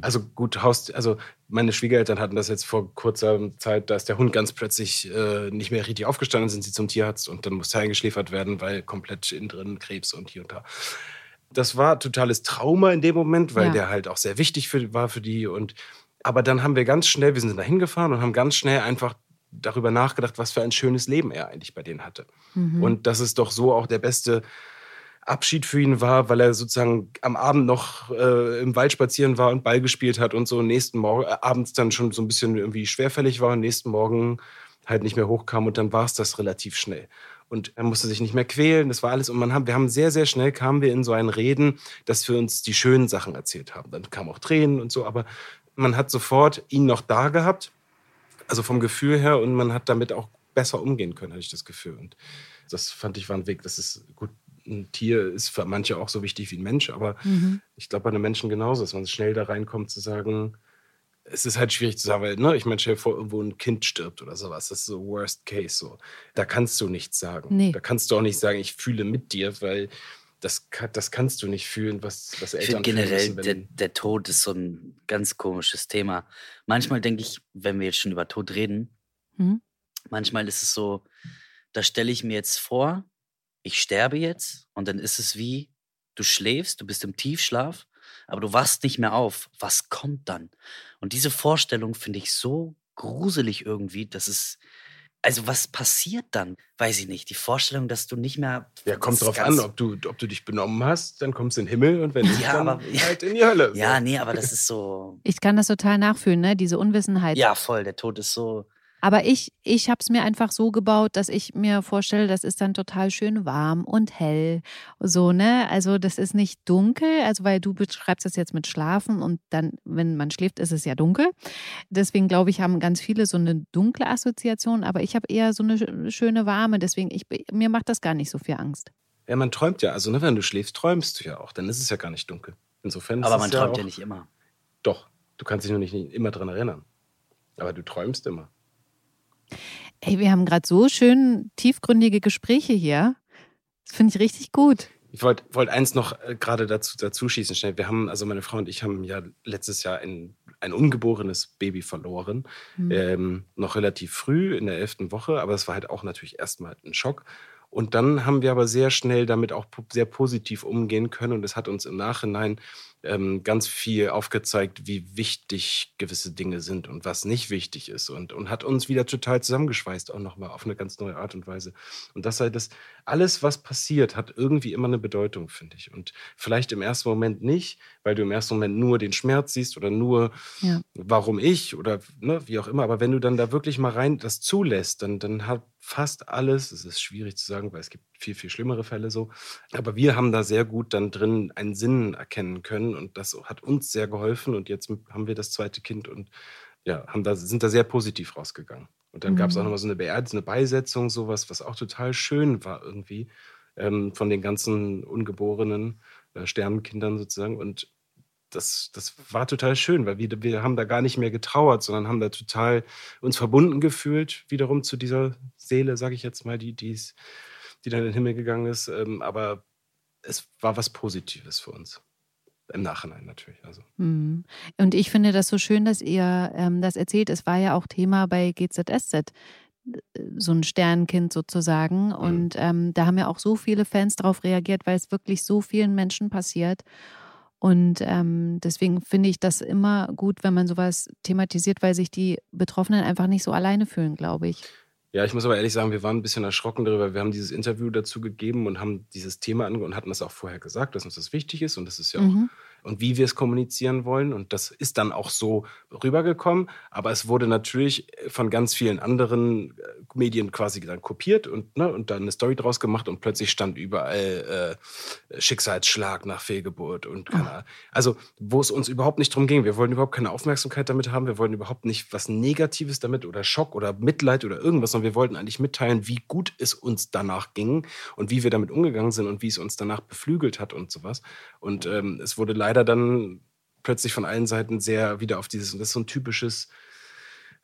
Also gut, Haus, also meine Schwiegereltern hatten das jetzt vor kurzer Zeit, da ist der Hund ganz plötzlich äh, nicht mehr richtig aufgestanden, sind sie zum Tierarzt und dann musste er eingeschläfert werden, weil komplett innen drin Krebs und hier und da. Das war totales Trauma in dem Moment, weil Ja. der halt auch sehr wichtig für, war für die. Und aber dann haben wir ganz schnell, wir sind da hingefahren und haben ganz schnell einfach darüber nachgedacht, was für ein schönes Leben er eigentlich bei denen hatte. Mhm. Und dass es doch so auch der beste Abschied für ihn war, weil er sozusagen am Abend noch äh, im Wald spazieren war und Ball gespielt hat und so nächsten Morgen, äh, abends dann schon so ein bisschen irgendwie schwerfällig war und nächsten Morgen halt nicht mehr hochkam und dann war es das relativ schnell. Und er musste sich nicht mehr quälen, das war alles. Und man haben, wir haben sehr, sehr schnell kamen wir in so ein Reden, dass wir uns die schönen Sachen erzählt haben. Dann kamen auch Tränen und so, aber man hat sofort ihn noch da gehabt, also vom Gefühl her, und man hat damit auch besser umgehen können, hatte ich das Gefühl. Und das fand ich war ein Weg. Das ist gut. Ein Tier ist für manche auch so wichtig wie ein Mensch, aber Mhm. ich glaube bei einem Menschen genauso, dass man schnell da reinkommt zu sagen, es ist halt schwierig zu sagen, weil, ne, ich meine, stell dir vor, irgendwo ein Kind stirbt oder sowas. Das ist so Worst Case so. Da kannst du nichts sagen. Nee. Da kannst du auch nicht sagen, ich fühle mit dir, weil das, das kannst du nicht fühlen, was, was Ich Eltern finde generell, fühlen der, müssen, wenn, der Tod ist so ein ganz komisches Thema. Manchmal denke ich, wenn wir jetzt schon über Tod reden, Mhm. manchmal ist es so, da stelle ich mir jetzt vor, ich sterbe jetzt und dann ist es wie, du schläfst, du bist im Tiefschlaf, aber du wachst nicht mehr auf. Was kommt dann? Und diese Vorstellung finde ich so gruselig irgendwie, dass es, also was passiert dann? Weiß ich nicht. Die Vorstellung, dass du nicht mehr. Ja, kommt drauf an, ob du, ob du dich benommen hast, dann kommst du in den Himmel und wenn *laughs* nicht, Ja, dann aber- halt in die Hölle. so. Ja, nee, aber das ist so. Ich kann das total nachfühlen, ne? diese Unwissenheit. Ja, voll. Der Tod ist so. Aber ich, ich habe es mir einfach so gebaut, dass ich mir vorstelle, das ist dann total schön warm und hell. So, ne? Also das ist nicht dunkel, also weil du beschreibst das jetzt mit Schlafen und dann, wenn man schläft, ist es ja dunkel. Deswegen glaube ich, haben ganz viele so eine dunkle Assoziation, aber ich habe eher so eine sch- schöne warme. Deswegen, ich, mir macht das gar nicht so viel Angst. Ja, man träumt ja. Also, ne, wenn du schläfst, träumst du ja auch. Dann ist es ja gar nicht dunkel. Insofern ist Aber es man ja träumt auch, ja nicht immer. Doch, du kannst dich nur nicht, nicht immer dran erinnern. Aber du träumst immer. Ey, wir haben gerade so schön tiefgründige Gespräche hier. Das finde ich richtig gut. Ich wollte wollt eins noch äh, gerade dazu, dazu schießen, schnell. Wir haben, also meine Frau und ich haben ja letztes Jahr ein, ein ungeborenes Baby verloren. Hm. Ähm, noch relativ früh in der elften Woche, aber es war halt auch natürlich erstmal ein Schock. Und dann haben wir aber sehr schnell damit auch sehr positiv umgehen können und es hat uns im Nachhinein ähm, ganz viel aufgezeigt, wie wichtig gewisse Dinge sind und was nicht wichtig ist und, und hat uns wieder total zusammengeschweißt, auch nochmal auf eine ganz neue Art und Weise. Und das halt das, alles, was passiert, hat irgendwie immer eine Bedeutung, finde ich. Und vielleicht im ersten Moment nicht, weil du im ersten Moment nur den Schmerz siehst oder nur, Ja. warum ich oder ne, wie auch immer. Aber wenn du dann da wirklich mal rein das zulässt, dann, dann hat fast alles, es ist schwierig zu sagen, weil es gibt viel, viel schlimmere Fälle so. Aber wir haben da sehr gut dann drin einen Sinn erkennen können und das hat uns sehr geholfen. Und jetzt haben wir das zweite Kind und ja, haben da, sind da sehr positiv rausgegangen. Und dann gab es auch Mhm. nochmal so eine Beerdigung, so eine Beisetzung, sowas, was auch total schön war irgendwie, ähm, von den ganzen ungeborenen äh, Sternenkindern sozusagen. Und das, das war total schön, weil wir, wir haben da gar nicht mehr getrauert, sondern haben da total uns verbunden gefühlt, wiederum zu dieser Seele, sage ich jetzt mal, die, die's, die dann in den Himmel gegangen ist. Ähm, aber es war was Positives für uns. Im Nachhinein natürlich. Also. Mhm. Und ich finde das so schön, dass ihr ähm, das erzählt. Es war ja auch Thema bei GZSZ, äh, so ein Sternkind sozusagen. Und ähm, da haben ja auch so viele Fans drauf reagiert, weil es wirklich so vielen Menschen passiert. Und ähm, deswegen finde ich das immer gut, wenn man sowas thematisiert, weil sich die Betroffenen einfach nicht so alleine fühlen, glaube ich. Ja, ich muss aber ehrlich sagen, wir waren ein bisschen erschrocken darüber. Wir haben dieses Interview dazu gegeben und haben dieses Thema ange und hatten das auch vorher gesagt, dass uns das wichtig ist und das ist ja auch Mhm. Und wie wir es kommunizieren wollen. Und das ist dann auch so rübergekommen. Aber es wurde natürlich von ganz vielen anderen äh, Medien quasi dann kopiert und, ne, und dann eine Story draus gemacht und plötzlich stand überall äh, Schicksalsschlag nach Fehlgeburt und keine Ahnung. Also, wo es uns überhaupt nicht drum ging. Wir wollten überhaupt keine Aufmerksamkeit damit haben. Wir wollten überhaupt nicht was Negatives damit oder Schock oder Mitleid oder irgendwas, sondern wir wollten eigentlich mitteilen, wie gut es uns danach ging und wie wir damit umgegangen sind und wie es uns danach beflügelt hat und sowas. Und ähm, es wurde leider dann plötzlich von allen Seiten sehr wieder auf dieses, und das ist so ein typisches,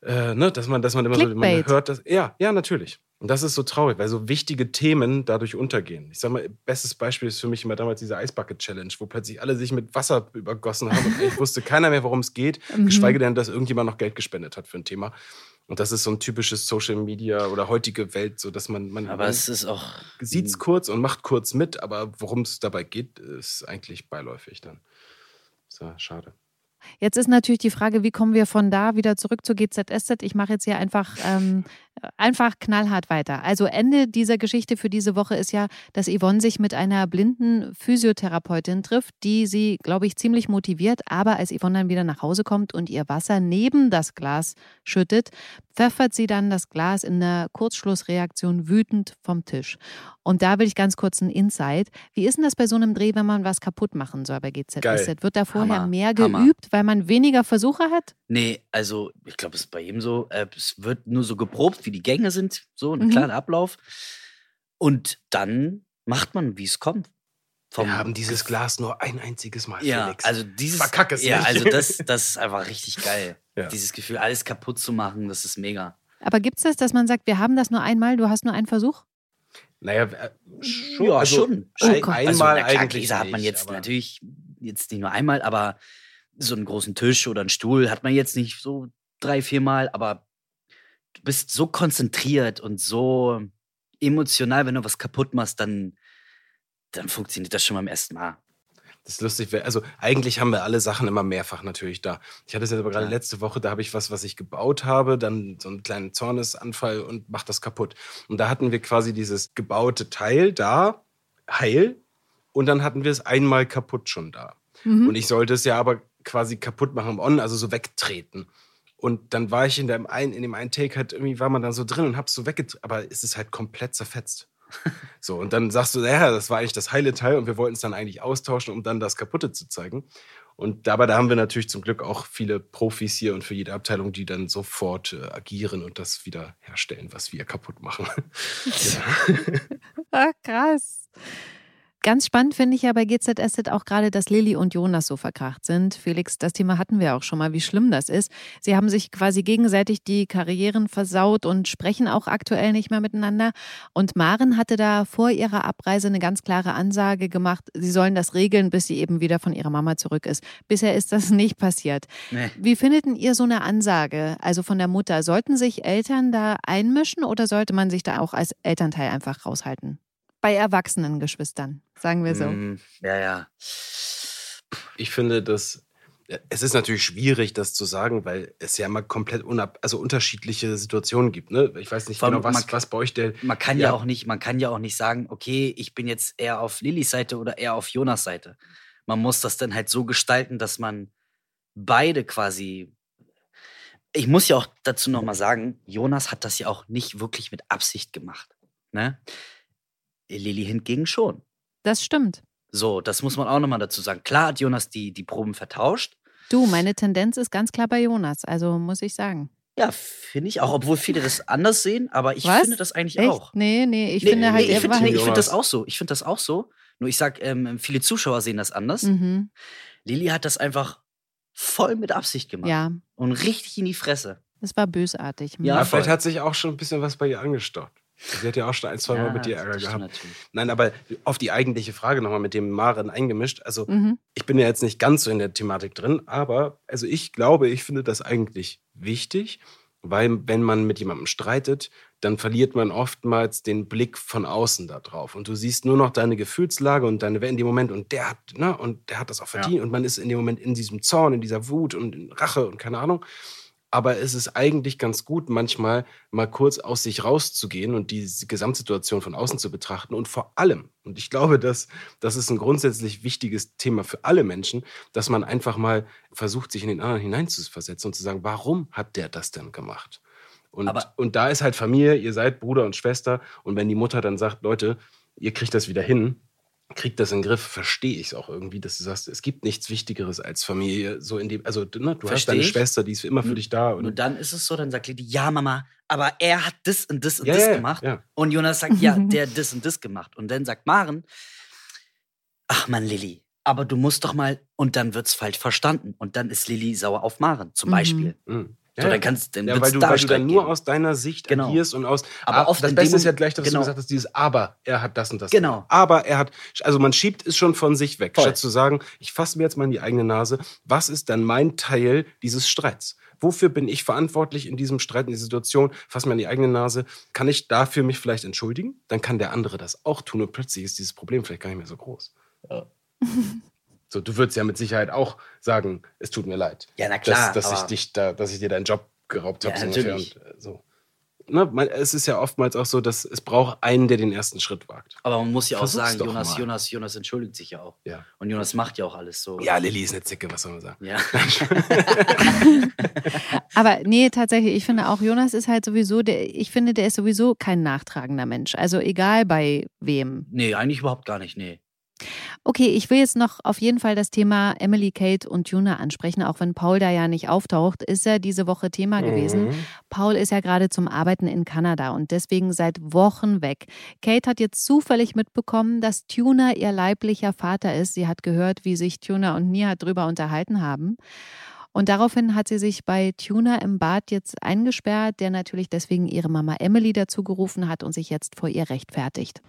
äh, ne, dass man, dass man immer so man hört, dass, ja, ja, natürlich. Und das ist so traurig, weil so wichtige Themen dadurch untergehen. Ich sag mal, bestes Beispiel ist für mich immer damals diese Eisbucket Challenge, wo plötzlich alle sich mit Wasser übergossen haben und eigentlich wusste keiner mehr, worum es geht, *laughs* Mhm. geschweige denn, dass irgendjemand noch Geld gespendet hat für ein Thema. Und das ist so ein typisches Social Media oder heutige Welt, so dass man, man, Aber es ist auch. sieht es kurz und macht kurz mit, aber worum es dabei geht, ist eigentlich beiläufig dann. So, schade. Jetzt ist natürlich die Frage, wie kommen wir von da wieder zurück zur GZSZ? Ich mache jetzt hier einfach, ähm, einfach knallhart weiter. Also Ende dieser Geschichte für diese Woche ist ja, dass Yvonne sich mit einer blinden Physiotherapeutin trifft, die sie, glaube ich, ziemlich motiviert. Aber als Yvonne dann wieder nach Hause kommt und ihr Wasser neben das Glas schüttet, pfeffert sie dann das Glas in einer Kurzschlussreaktion wütend vom Tisch. Und da will ich ganz kurz ein Insight. Wie ist denn das bei so einem Dreh, wenn man was kaputt machen soll bei GZSZ? Wird da vorher Hammer, mehr Hammer. geübt, weil man weniger Versuche hat? Nee, also ich glaube, es ist bei jedem so. Äh, es wird nur so geprobt, wie die Gänge sind, so ein Mhm. kleiner Ablauf. Und dann macht man, wie es kommt. Vom Wir haben dieses Glas nur ein einziges Mal, Ja, Felix. also dieses. Verkack es ja, nicht. also das, *laughs* das ist einfach richtig geil. Ja. Dieses Gefühl, alles kaputt zu machen, das ist mega. Aber gibt es das, dass man sagt, wir haben das nur einmal, du hast nur einen Versuch? Naja, äh, schon. Ja, also, schon. Oh einmal also, na klar, eigentlich. Gläser hat man jetzt natürlich jetzt nicht nur einmal, aber so einen großen Tisch oder einen Stuhl hat man jetzt nicht so drei, viermal, aber du bist so konzentriert und so emotional, wenn du was kaputt machst, dann, dann funktioniert das schon beim ersten Mal. Das ist lustig. Also eigentlich haben wir alle Sachen immer mehrfach natürlich da. Ich hatte es jetzt aber gerade Ja. letzte Woche, da habe ich was, was ich gebaut habe, dann so einen kleinen Zornesanfall und macht das kaputt. Und da hatten wir quasi dieses gebaute Teil da, heil, und dann hatten wir es einmal kaputt schon da. Mhm. Und ich sollte es ja aber quasi kaputt machen im On, also so wegtreten. Und dann war ich in dem einen, in dem einen Take halt irgendwie war man dann so drin und hab's so weggetreten, aber es ist halt komplett zerfetzt. *laughs* So, und dann sagst du, naja, das war eigentlich das heile Teil und wir wollten es dann eigentlich austauschen, um dann das Kaputte zu zeigen. Und dabei, da haben wir natürlich zum Glück auch viele Profis hier und für jede Abteilung, die dann sofort äh, agieren und das wieder herstellen, was wir kaputt machen. *laughs* ja. *laughs* Ah, krass. Ganz spannend finde ich ja bei GZSZ auch gerade, dass Lilly und Jonas so verkracht sind. Felix, das Thema hatten wir auch schon mal, wie schlimm das ist. Sie haben sich quasi gegenseitig die Karrieren versaut und sprechen auch aktuell nicht mehr miteinander. Und Maren hatte da vor ihrer Abreise eine ganz klare Ansage gemacht, sie sollen das regeln, bis sie eben wieder von ihrer Mama zurück ist. Bisher ist das *laughs* nicht passiert. Nee. Wie findet denn ihr so eine Ansage, also von der Mutter? Sollten sich Eltern da einmischen oder sollte man sich da auch als Elternteil einfach raushalten? Bei erwachsenen Geschwistern, sagen wir so. Mm, ja, ja. Ich finde, dass es ist natürlich schwierig, das zu sagen, weil es ja immer komplett unab also unterschiedliche Situationen gibt. Ne? Ich weiß nicht Vor genau, was, man- was bei euch der. Man kann ja. Ja. auch nicht, man kann ja auch nicht sagen, okay, ich bin jetzt eher auf Lillys Seite oder eher auf Jonas Seite. Man muss das dann halt so gestalten, dass man beide quasi. Ich muss ja auch dazu nochmal sagen, Jonas hat das ja auch nicht wirklich mit Absicht gemacht. Ne? Lilly hingegen schon. Das stimmt. So, das muss man auch nochmal dazu sagen. Klar hat Jonas die, die Proben vertauscht. Du, meine Tendenz ist ganz klar bei Jonas, also muss ich sagen. Ja, finde ich auch, obwohl viele das anders sehen, aber ich Was? finde das eigentlich Echt? auch. Nee, nee, ich Nee, finde halt, nee, ich er finde halt. ich find das auch so. Ich finde das auch so. Nur ich sag, ähm, viele Zuschauer sehen das anders. Mhm, Lilly hat das einfach voll mit Absicht gemacht. ja, Und richtig in die Fresse. das war bösartig. Ja, Ja, vielleicht hat sich auch schon ein bisschen was bei ihr angestaut. Sie hat ja auch schon ein, zwei Mal Ja, mit dir Ärger gehabt. natürlich. Nein, aber auf die eigentliche Frage nochmal mit dem Maren eingemischt. Also, Mhm. ich bin ja jetzt nicht ganz so in der Thematik drin, aber also ich glaube, ich finde das eigentlich wichtig, weil wenn man mit jemandem streitet, dann verliert man oftmals den Blick von außen da drauf und du siehst nur noch deine Gefühlslage und deine in dem Moment und der hat, ne, und der hat das auch verdient und man ist in dem Moment in diesem Zorn, in dieser Wut und in Rache und keine Ahnung. Aber es ist eigentlich ganz gut, manchmal mal kurz aus sich rauszugehen und die Gesamtsituation von außen zu betrachten. Und vor allem, und ich glaube, dass das ist ein grundsätzlich wichtiges Thema für alle Menschen, dass man einfach mal versucht, sich in den anderen hineinzuversetzen und zu sagen, warum hat der das denn gemacht? Und, und da ist halt Familie, ihr seid Bruder und Schwester. Und wenn die Mutter dann sagt, Leute, ihr kriegt das wieder hin, kriegt das in den Griff, verstehe ich es auch irgendwie, dass du sagst, es gibt nichts Wichtigeres als Familie. So in dem, also ne, du hast Versteh deine ich. Schwester, die ist für immer für dich da. Und dann ist es so, dann sagt Lilly, ja, Mama, aber er hat das und das und Ja, das ja, gemacht. ja. Und Jonas sagt, ja, *laughs* der hat das und das gemacht. Und dann sagt Maren, ach Mann, Lilly, aber du musst doch mal, und dann wird's falsch verstanden. Und dann ist Lilly sauer auf Maren, zum Mhm. Beispiel. Mhm. So, dann kannst dann ja, weil du, da weil du dann nur aus deiner Sicht Genau. agierst und aus. Aber Ah, oft das Beste ist ja gleich, dass genau. du gesagt hast, dieses Aber, er hat das und das. Genau. Aber er hat, also man schiebt es schon von sich weg, Voll. statt zu sagen, ich fasse mir jetzt mal in die eigene Nase, was ist dann mein Teil dieses Streits? Wofür bin ich verantwortlich in diesem Streit, in dieser Situation? Fass mir an die eigene Nase. Kann ich dafür mich vielleicht entschuldigen? Dann kann der andere das auch tun und plötzlich ist dieses Problem vielleicht gar nicht mehr so groß. Ja. *laughs* So, du würdest ja mit Sicherheit auch sagen, es tut mir leid. Ja, na klar, dass, dass ich dich da, dass ich dir deinen Job geraubt habe. Ja, natürlich. Und, äh, so. Ne, man, es ist ja oftmals auch so, dass es braucht einen, der den ersten Schritt wagt. Aber man muss ja auch Versuch's sagen, doch Jonas, mal. Jonas, Jonas entschuldigt sich ja auch. Ja. Und Jonas macht ja auch alles so. Ja, Lilly ist eine Zicke, was soll man sagen? Ja. *laughs* Aber nee, tatsächlich, ich finde auch, Jonas ist halt sowieso, der, ich finde, der ist sowieso kein nachtragender Mensch. Also egal bei wem. Nee, eigentlich überhaupt gar nicht, nee. Okay, ich will jetzt noch auf jeden Fall das Thema Emily, Kate und Juna ansprechen, auch wenn Paul da ja nicht auftaucht, ist er diese Woche Thema gewesen. Mhm. Paul ist ja gerade zum Arbeiten in Kanada und deswegen seit Wochen weg. Kate hat jetzt zufällig mitbekommen, dass Tuna ihr leiblicher Vater ist. Sie hat gehört, wie sich Tuna und Nia drüber unterhalten haben. Und daraufhin hat sie sich bei Tuna im Bad jetzt eingesperrt, der natürlich deswegen ihre Mama Emily dazu gerufen hat und sich jetzt vor ihr rechtfertigt.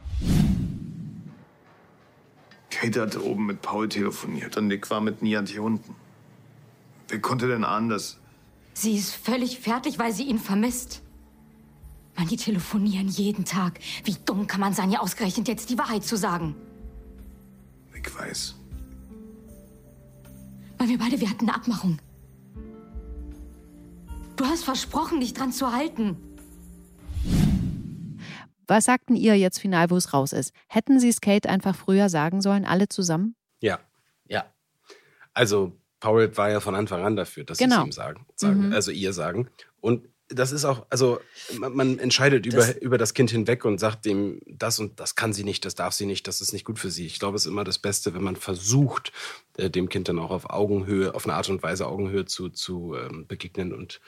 Kate hat oben mit Paul telefoniert und Nick war mit Niat hier unten. Wer konnte denn ahnen, dass... Sie ist völlig fertig, weil sie ihn vermisst. Mann, die telefonieren jeden Tag. Wie dumm kann man sein, ihr ausgerechnet jetzt die Wahrheit zu sagen? Nick weiß. Weil wir beide, wir hatten eine Abmachung. Du hast versprochen, dich dran zu halten. Was sagten ihr jetzt final, wo es raus ist? Hätten sie es Kate einfach früher sagen sollen, alle zusammen? Ja. Ja. Also, Paul war ja von Anfang an dafür, dass Genau. sie es ihm sagen, sagen Mhm. also ihr sagen. Und das ist auch, also man, man entscheidet über, Das- über das Kind hinweg und sagt dem, das und das kann sie nicht, das darf sie nicht, das ist nicht gut für sie. Ich glaube, es ist immer das Beste, wenn man versucht, äh, dem Kind dann auch auf Augenhöhe, auf eine Art und Weise Augenhöhe zu, zu ähm, begegnen und,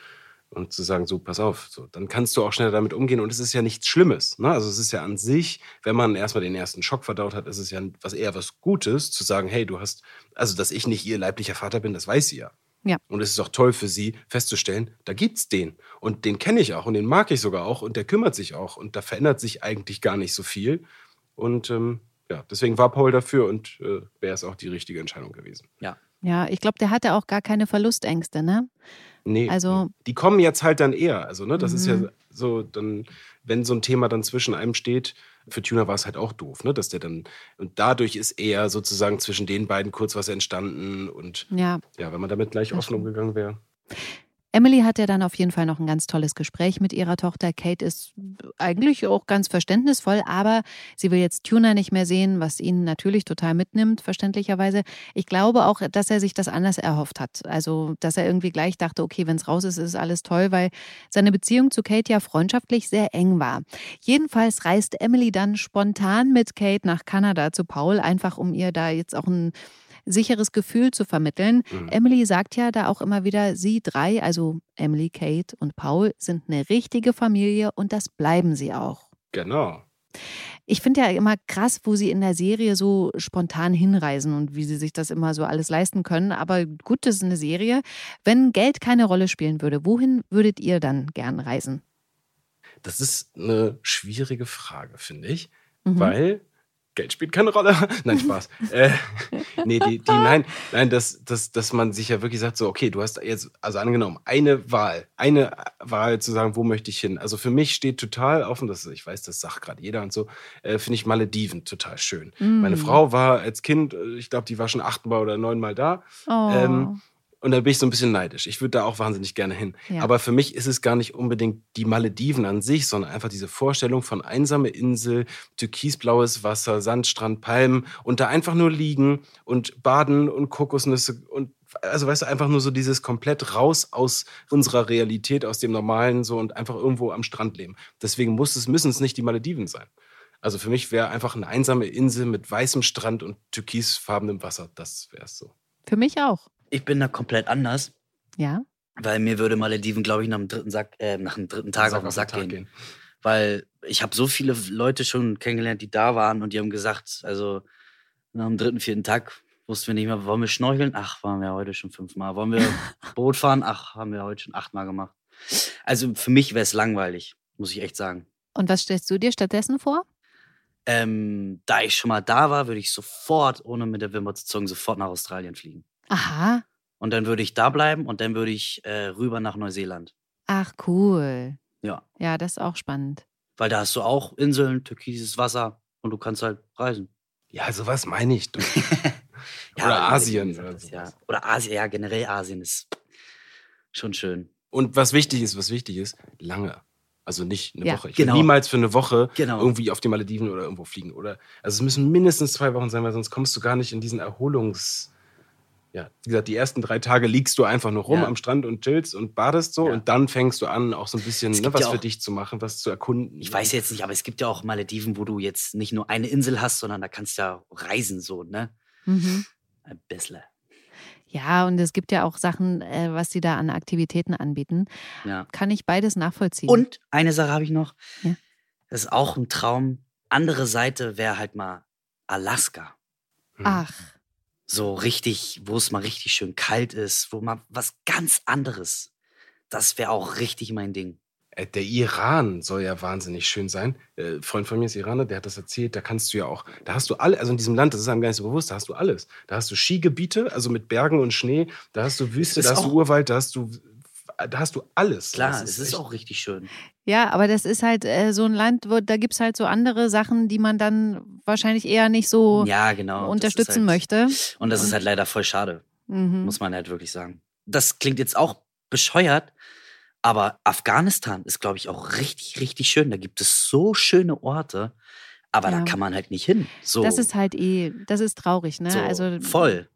und zu sagen, so, pass auf, so, dann kannst du auch schneller damit umgehen und es ist ja nichts Schlimmes. Ne? Also es ist ja an sich, wenn man erstmal den ersten Schock verdaut hat, ist es ja was eher was Gutes, zu sagen, hey, du hast, also dass ich nicht ihr leiblicher Vater bin, das weiß sie ja. Ja. Und es ist auch toll für sie festzustellen, da gibt's den. Und den kenne ich auch und den mag ich sogar auch und der kümmert sich auch. Und da verändert sich eigentlich gar nicht so viel. Und ähm, ja, deswegen war Paul dafür und äh, wäre es auch die richtige Entscheidung gewesen. Ja. Ja, ich glaube, der hatte auch gar keine Verlustängste, ne? Nee, Also- die kommen jetzt halt dann eher. Also, ne, das ist ja Mhm. so, dann, wenn so ein Thema dann zwischen einem steht, für Tuna war es halt auch doof, ne? Dass der dann, und dadurch ist eher sozusagen zwischen den beiden kurz was entstanden und Ja. ja, wenn man damit gleich offen umgegangen wäre. Emily hat ja dann auf jeden Fall noch ein ganz tolles Gespräch mit ihrer Tochter. Kate ist eigentlich auch ganz verständnisvoll, aber sie will jetzt Tuna nicht mehr sehen, was ihn natürlich total mitnimmt, verständlicherweise. Ich glaube auch, dass er sich das anders erhofft hat. Also, dass er irgendwie gleich dachte, okay, wenn es raus ist, ist alles toll, weil seine Beziehung zu Kate ja freundschaftlich sehr eng war. Jedenfalls reist Emily dann spontan mit Kate nach Kanada zu Paul, einfach um ihr da jetzt auch ein sicheres Gefühl zu vermitteln. Mhm. Emily sagt ja da auch immer wieder, sie drei, also Emily, Kate und Paul, sind eine richtige Familie und das bleiben sie auch. Genau. Ich finde ja immer krass, wo sie in der Serie so spontan hinreisen und wie sie sich das immer so alles leisten können. Aber gut, das ist eine Serie. Wenn Geld keine Rolle spielen würde, wohin würdet ihr dann gern reisen? Das ist eine schwierige Frage, finde ich, Mhm. weil Geld spielt keine Rolle. *laughs* nein, Spaß. äh, nee, die, die, nein, nein, dass, dass, dass man sich ja wirklich sagt, so, okay, du hast jetzt, also angenommen, eine Wahl, eine Wahl zu sagen, wo möchte ich hin. Also für mich steht total offen, das, ich weiß, das sagt gerade jeder und so, äh, finde ich Malediven total schön. Mm. Meine Frau war als Kind, äh, ich glaube, die war schon achtmal oder neunmal da. Oh. Ähm, und da bin ich so ein bisschen neidisch. Ich würde da auch wahnsinnig gerne hin. Ja. Aber für mich ist es gar nicht unbedingt die Malediven an sich, sondern einfach diese Vorstellung von einsame Insel, türkisblaues Wasser, Sandstrand, Palmen und da einfach nur liegen und baden und Kokosnüsse und also weißt du, einfach nur so dieses komplett raus aus unserer Realität, aus dem Normalen so und einfach irgendwo am Strand leben. Deswegen muss es, müssen es nicht die Malediven sein. Also für mich wäre einfach eine einsame Insel mit weißem Strand und türkisfarbenem Wasser. Das wäre es so. Für mich auch. Ich bin da komplett anders, Ja. weil mir würde Malediven, glaube ich, nach dem dritten, Sack, äh, nach dem dritten Tag auf den Sack gehen. Weil ich habe so viele Leute schon kennengelernt, die da waren und die haben gesagt, also nach dem dritten, vierten Tag wussten wir nicht mehr, wollen wir schnorcheln? Ach, waren wir heute schon fünfmal. Wollen wir *laughs* Boot fahren? Ach, haben wir heute schon achtmal gemacht. Also für mich wäre es langweilig, muss ich echt sagen. Und was stellst du dir stattdessen vor? Ähm, da ich schon mal da war, würde ich sofort, ohne mit der Wimper zu zucken, sofort nach Australien fliegen. Aha. Und dann würde ich da bleiben und dann würde ich äh, rüber nach Neuseeland. Ach, cool. Ja. Ja, das ist auch spannend. Weil da hast du auch Inseln, türkises Wasser und du kannst halt reisen. Ja, sowas meine ich. Du. *laughs* Ja, *laughs* oder Asien. Oder, gesagt, ja. oder Asien, ja, generell Asien ist schon schön. Und was wichtig ist, was wichtig ist, lange. Also nicht eine Ja, Woche. Ich genau. will niemals für eine Woche Genau. irgendwie auf die Malediven oder irgendwo fliegen. Oder also es müssen mindestens zwei Wochen sein, weil sonst kommst du gar nicht in diesen Erholungs. Ja, wie gesagt, die ersten drei Tage liegst du einfach nur rum Ja. am Strand und chillst und badest so Ja. und dann fängst du an, auch so ein bisschen Es ne, gibt was ja für auch- dich zu machen, was zu erkunden. Ich weiß jetzt nicht, aber es gibt ja auch Malediven, wo du jetzt nicht nur eine Insel hast, sondern da kannst du ja reisen, so, ne? Mhm. Ein bisschen. Ja, und es gibt ja auch Sachen, äh, was sie da an Aktivitäten anbieten. Ja. Kann ich beides nachvollziehen. Und eine Sache habe ich noch. Ja. Das ist auch ein Traum. Andere Seite wäre halt mal Alaska. Hm. Ach, So richtig, wo es mal richtig schön kalt ist, wo mal was ganz anderes. Das wäre auch richtig mein Ding. Äh, Der Iran soll ja wahnsinnig schön sein. Äh, Ein Freund von mir ist Iraner, der hat das erzählt. Da kannst du ja auch, da hast du alle, also in diesem Land, das ist einem gar nicht so bewusst, da hast du alles. Da hast du Skigebiete, also mit Bergen und Schnee, da hast du Wüste, da hast du Urwald, da hast du, da hast du alles. Klar, Das es ist auch richtig schön. ja, aber das ist halt äh, so ein Land, wo, da gibt es halt so andere Sachen, die man dann wahrscheinlich eher nicht so Ja, genau. Unterstützen ist halt, möchte. Und das ist halt leider voll schade, Mhm. muss man halt wirklich sagen. Das klingt jetzt auch bescheuert, aber Afghanistan ist, glaube ich, auch richtig, richtig schön. Da gibt es so schöne Orte, aber Ja. da kann man halt nicht hin. So, Das ist halt eh, das ist traurig, ne? so also voll.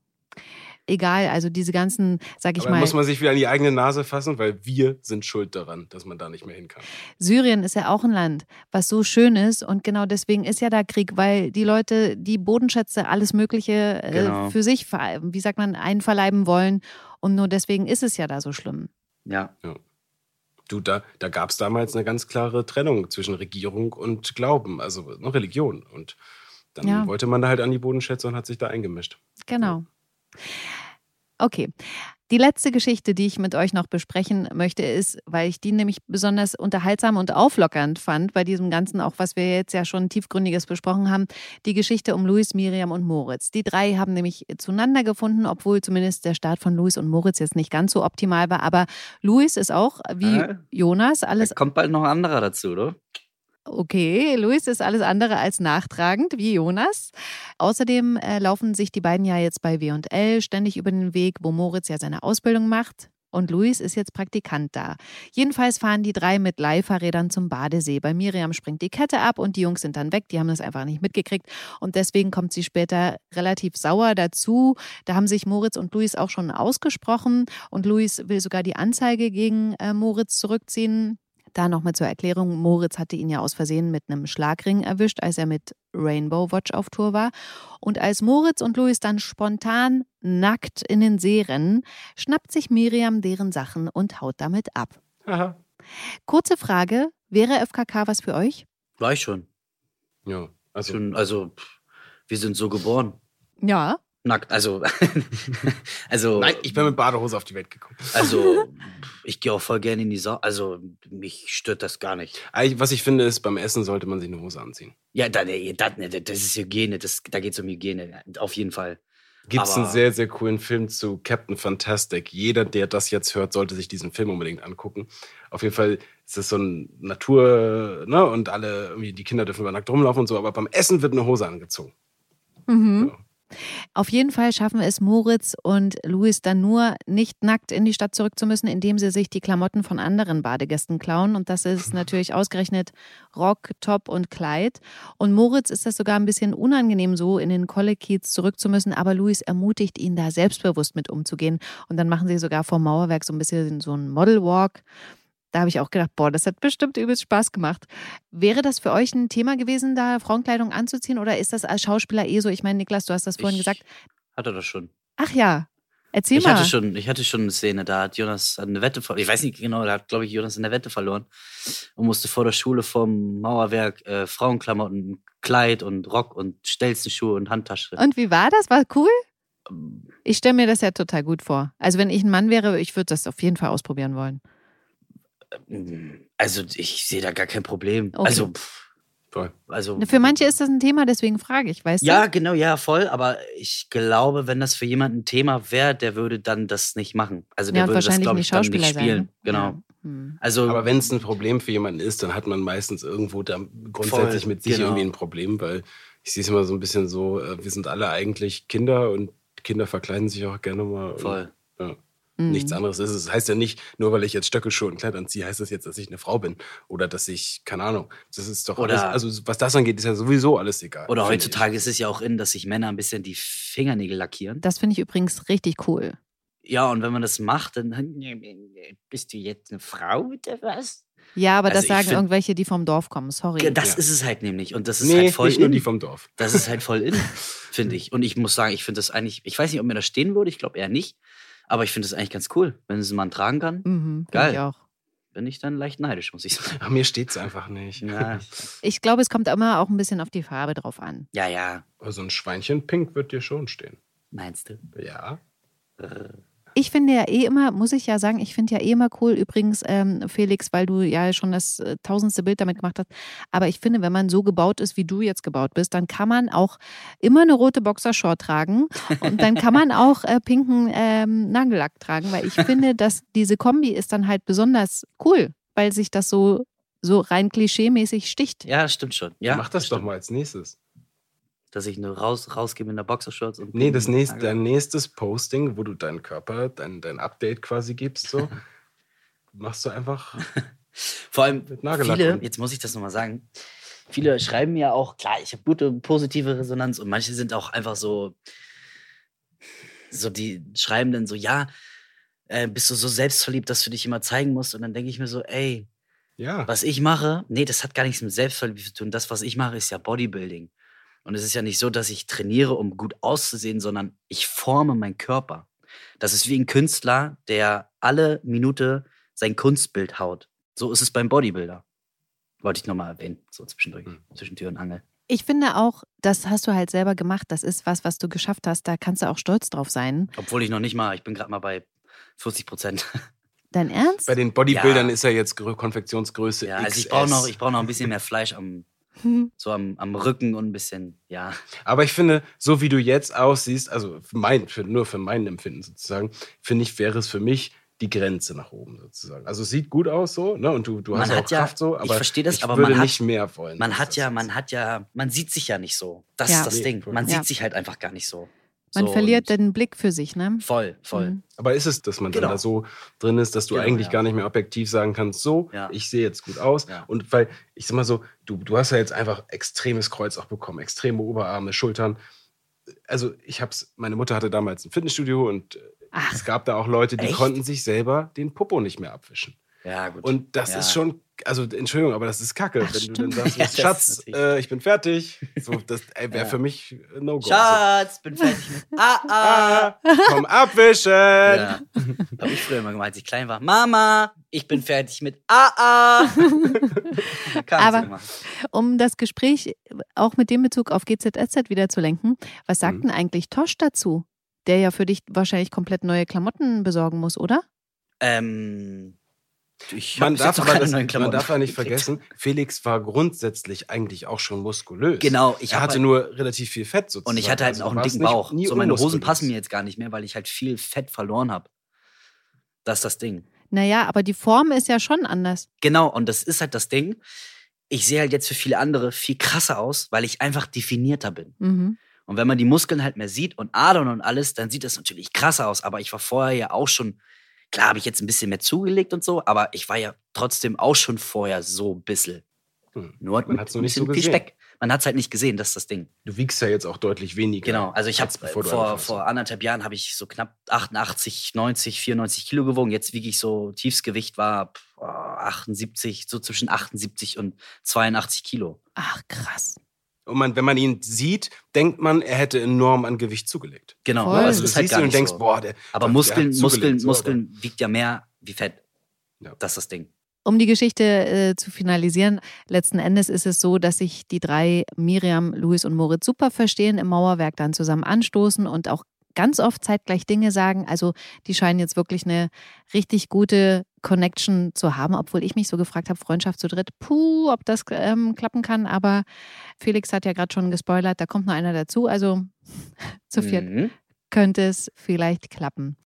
Egal, also diese ganzen, sag ich Aber mal, muss man sich wieder an die eigene Nase fassen, weil wir sind schuld daran, dass man da nicht mehr hin kann. Syrien ist ja auch ein Land, was so schön ist und genau deswegen ist ja da Krieg, weil die Leute die Bodenschätze, alles Mögliche äh, Genau. für sich, wie sagt man, einverleiben wollen und nur deswegen ist es ja da so schlimm. Ja. Du, da, da gab es damals eine ganz klare Trennung zwischen Regierung und Glauben, also ne, Religion. Und dann Ja. wollte man da halt an die Bodenschätze und hat sich da eingemischt. Genau. Okay. Die letzte Geschichte, die ich mit euch noch besprechen möchte, ist, weil ich die nämlich besonders unterhaltsam und auflockernd fand, bei diesem Ganzen, auch was wir jetzt ja schon tiefgründiges besprochen haben, die Geschichte um Luis, Miriam und Moritz. Die drei haben nämlich zueinander gefunden, obwohl zumindest der Start von Luis und Moritz jetzt nicht ganz so optimal war. Aber Luis ist auch wie Äh? Jonas alles kommt bald noch ein anderer dazu, oder? Okay, Luis ist alles andere als nachtragend, wie Jonas. Außerdem äh, laufen sich die beiden ja jetzt bei W&L ständig über den Weg, wo Moritz ja seine Ausbildung macht. Und Luis ist jetzt Praktikant da. Jedenfalls fahren die drei mit Leihfahrrädern zum Badesee. Bei Miriam springt die Kette ab und die Jungs sind dann weg. Die haben das einfach nicht mitgekriegt. Und deswegen kommt sie später relativ sauer dazu. Da haben sich Moritz und Luis auch schon ausgesprochen. Und Luis will sogar die Anzeige gegen äh, Moritz zurückziehen. Da nochmal zur Erklärung, Moritz hatte ihn ja aus Versehen mit einem Schlagring erwischt, als er mit Rainbow Watch auf Tour war. Und als Moritz und Louis dann spontan nackt in den See rennen, schnappt sich Miriam deren Sachen und haut damit ab. Aha. Kurze Frage, wäre FKK was für euch? War ich schon. Ja, also schon also, pff, wir sind so geboren. Ja. Nackt, also, *laughs* also, Nein, ich bin mit Badehose auf die Welt gekommen. also, *laughs* ich gehe auch voll gerne in die Sau. Also, mich stört das gar nicht. Eigentlich, Was ich finde, ist, beim Essen sollte man sich eine Hose anziehen. Ja, das, ist Hygiene, das, da geht es um Hygiene, auf jeden Fall. Gibt es einen sehr, sehr coolen Film zu Captain Fantastic. Jeder, der das jetzt hört, sollte sich diesen Film unbedingt angucken. Auf jeden Fall ist es so ein Natur, ne, und alle, irgendwie, die Kinder dürfen über nackt rumlaufen und so, aber beim Essen wird eine Hose angezogen. Mhm. Ja. Auf jeden Fall schaffen es Moritz und Louis dann nur, nicht nackt in die Stadt zurück zu müssen, indem sie sich die Klamotten von anderen Badegästen klauen. Und das ist natürlich ausgerechnet Rock, Top und Kleid. Und Moritz ist das sogar ein bisschen unangenehm, so in den Kollekiez zurück zu müssen. Aber Louis ermutigt ihn, da selbstbewusst mit umzugehen. Und dann machen sie sogar vom Mauerwerk so ein bisschen so einen Model Walk. Da habe ich auch gedacht, boah, das hat bestimmt übelst Spaß gemacht. Wäre das für euch ein Thema gewesen, da Frauenkleidung anzuziehen? Oder ist das als Schauspieler eh so? Ich meine, Niklas, du hast das vorhin Ich gesagt. Hatte das schon. Ach ja, erzähl Ich mal. hatte, schon, ich hatte schon eine Szene, da hat Jonas eine Wette verloren. Ich weiß nicht genau, da hat, glaube ich, Jonas eine Wette verloren und musste vor der Schule vom Mauerwerk äh, Frauenklamotten, Kleid und Rock und Stelzenschuhe und Handtasche. Und wie war das? War cool? Ich stelle mir das ja total gut vor. Also wenn ich ein Mann wäre, ich würde das auf jeden Fall ausprobieren wollen. Also ich sehe da gar kein Problem. Okay. Also, pff, Voll. also Für manche ist das ein Thema, deswegen frage ich, weißt Ja, du? genau, ja, voll. Aber ich glaube, wenn das für jemanden ein Thema wäre, der würde dann das nicht machen. Also der Ja, würde das, wahrscheinlich glaube nicht ich, dann Schauspieler nicht spielen. sein. ne? Genau. Ja. Hm. Also, Aber wenn es ein Problem für jemanden ist, dann hat man meistens irgendwo da grundsätzlich Voll, mit sich genau. irgendwie ein Problem, weil ich sehe es immer so ein bisschen so, äh, wir sind alle eigentlich Kinder und Kinder verkleiden sich auch gerne mal. und, voll. Ja. Mhm. Nichts anderes ist es. Das heißt ja nicht, nur weil ich jetzt Stöckelschuhe und Kleid anziehe, heißt das jetzt, dass ich eine Frau bin. Oder dass ich, keine Ahnung. Das ist doch Oder- alles, also was das angeht, ist ja sowieso alles egal. Oder heutzutage ist es ja auch in, dass sich Männer ein bisschen die Fingernägel lackieren. Das finde ich übrigens richtig cool. Ja, und wenn man das macht, dann bist du jetzt eine Frau oder was? Ja, aber Also das ich sagen find- irgendwelche, die vom Dorf kommen. Sorry. Das Ja. ist es halt nämlich. Und das ich. ist Nee, halt voll nicht nur in. die vom Dorf. Das ist halt voll in, *laughs* finde ich. Und ich muss sagen, ich finde das eigentlich, ich weiß nicht, ob mir das stehen würde, ich glaube eher nicht. Aber ich finde das eigentlich ganz cool. Wenn es ein Mann tragen kann, Mhm, Geil. Ich, auch. bin ich dann leicht neidisch, muss ich sagen. Ach, *laughs* mir steht es einfach nicht. Ja, *laughs* ich glaube, es kommt immer auch ein bisschen auf die Farbe drauf an. ja, ja. Also ein Schweinchen pink wird dir schon stehen. meinst du? Ja. Ich finde ja eh immer, muss ich ja sagen, ich finde ja eh immer cool, übrigens, ähm, Felix, weil du ja schon das äh, tausendste Bild damit gemacht hast. Aber ich finde, wenn man so gebaut ist, wie du jetzt gebaut bist, dann kann man auch immer eine rote Boxershort tragen und dann kann man auch äh, pinken ähm, Nagellack tragen, weil ich finde, dass diese Kombi ist dann halt besonders cool, weil sich das so, so rein klischeemäßig sticht. Ja, das stimmt schon. Ja, Mach das doch stimmt. mal als nächstes. Dass ich nur raus, rausgehe mit einer Boxershorts und. Nee, das nächste, dein nächstes Posting, wo du deinen Körper, dein, dein Update quasi gibst, so, *laughs* machst du einfach *laughs* Vor allem viele, jetzt muss ich das nochmal sagen, viele schreiben mir auch, klar, ich habe gute positive Resonanz und manche sind auch einfach so, so die schreiben dann so, ja, äh, bist du so selbstverliebt, dass du dich immer zeigen musst und dann denke ich mir so, ey, Ja. was ich mache, nee, das hat gar nichts mit Selbstverliebtheit zu tun. Das, was ich mache, ist ja Bodybuilding. Und es ist ja nicht so, dass ich trainiere, um gut auszusehen, sondern ich forme meinen Körper. Das ist wie ein Künstler, der alle Minute sein Kunstbild haut. So ist es beim Bodybuilder. Wollte ich nochmal erwähnen, so zwischendurch, Hm. zwischen Tür und Angel. Ich finde auch, das hast du halt selber gemacht. Das ist was, was du geschafft hast. Da kannst du auch stolz drauf sein. Obwohl ich noch nicht mal, ich bin gerade mal bei 40 Prozent. *laughs* Dein Ernst? Bei den Bodybuildern Ja. ist er jetzt Grö- Konfektionsgröße Ja, also ich brauche noch, ich brauch noch ein bisschen mehr Fleisch am, *laughs* so am, am Rücken und ein bisschen, ja. Aber ich finde, so wie du jetzt aussiehst, also für mein, für, nur für mein Empfinden sozusagen, finde ich, wäre es für mich die Grenze nach oben sozusagen. Also es sieht gut aus so, ne? Und du, du Man hast auch ja- Kraft so, ich aber verstehe das, ich aber würde man hat- nicht mehr wollen. Man hat ja, man hat ja, man sieht sich ja nicht so. Das Ja. ist das Nee, Ding. Man Ja. sieht sich halt einfach gar nicht so. Man so verliert den Blick für sich, ne? Voll, voll. Mhm. Aber ist es, dass man Genau. dann da so drin ist, dass du Genau, eigentlich ja. gar nicht mehr objektiv sagen kannst, so, Ja. ich sehe jetzt gut aus. Ja. Und weil, ich sag mal so, du, du hast ja jetzt einfach extremes Kreuz auch bekommen, extreme Oberarme, Schultern. Also ich hab's, meine Mutter hatte damals ein Fitnessstudio und äh, Ach. es gab da auch Leute, die Echt? konnten sich selber den Popo nicht mehr abwischen. Ja, gut. Und das ja. ist schon, also Entschuldigung, aber das ist kacke, Ach, wenn du dann stimmt. sagst, Ja, Schatz, äh, ich bin fertig. *laughs* So, das wäre Ja. für mich ein No-Go. Schatz, bin fertig mit. Ah, ah. *laughs* Ah, komm abwischen. Ja. Habe ich früher immer gemacht, als ich klein war. Mama, ich bin fertig mit Ah, ah. *laughs* Aber-. Um das Gespräch auch mit dem Bezug auf GZSZ wieder zu lenken, was sagt Mhm. denn eigentlich Tosch dazu? Der ja für dich wahrscheinlich komplett neue Klamotten besorgen muss, oder? Ähm, ich Man darf, aber keine das, neuen man darf ja nicht *laughs* vergessen, Felix war grundsätzlich eigentlich auch schon muskulös. Genau, ich er hatte halt- nur relativ viel Fett sozusagen. Und ich hatte halt Also auch einen dicken Bauch. nie So, meine Hosen passen mir jetzt gar nicht mehr, weil ich halt viel Fett verloren habe. Das ist das Ding. Naja, aber die Form ist ja schon anders. Genau, und das ist halt das Ding. Ich sehe halt jetzt für viele andere viel krasser aus, weil ich einfach definierter bin. Mhm. Und wenn man die Muskeln halt mehr sieht und Adern und alles, dann sieht das natürlich krasser aus. Aber ich war vorher ja auch schon, klar habe ich jetzt ein bisschen mehr zugelegt und so, aber ich war ja trotzdem auch schon vorher so ein bisschen. Hm. Nur halt Man hat's noch ein nicht so bisschen viel gesehen. Speck. Man hat es halt nicht gesehen, das ist das Ding. Du wiegst ja jetzt auch deutlich weniger. Genau, also ich habe vor, vor anderthalb Jahren habe ich so knapp 88, 90, 94 Kilo gewogen. Jetzt wiege ich so, Tiefsgewicht war pff, oh, 78, so zwischen 78 und 82 Kilo. Ach, krass. Und man, wenn man ihn sieht, denkt man, er hätte enorm an Gewicht zugelegt. Genau, Voll. aber Also es du ist halt siehst gar ihn und nicht denkst, so. boah, der. aber der Muskeln, hat Muskeln, so, Muskeln wiegt ja mehr wie Fett. Ja. Das ist das Ding. Um die Geschichte äh, zu finalisieren, letzten Endes ist es so, dass sich die drei, Miriam, Luis und Moritz, super verstehen, im Mauerwerk dann zusammen anstoßen und auch ganz oft zeitgleich Dinge sagen. Also die scheinen jetzt wirklich eine richtig gute Connection zu haben, obwohl ich mich so gefragt habe, Freundschaft zu dritt, puh, ob das ähm, klappen kann. Aber Felix hat ja gerade schon gespoilert, da kommt noch einer dazu. Also *laughs* zu viert Mhm. könnte es vielleicht klappen.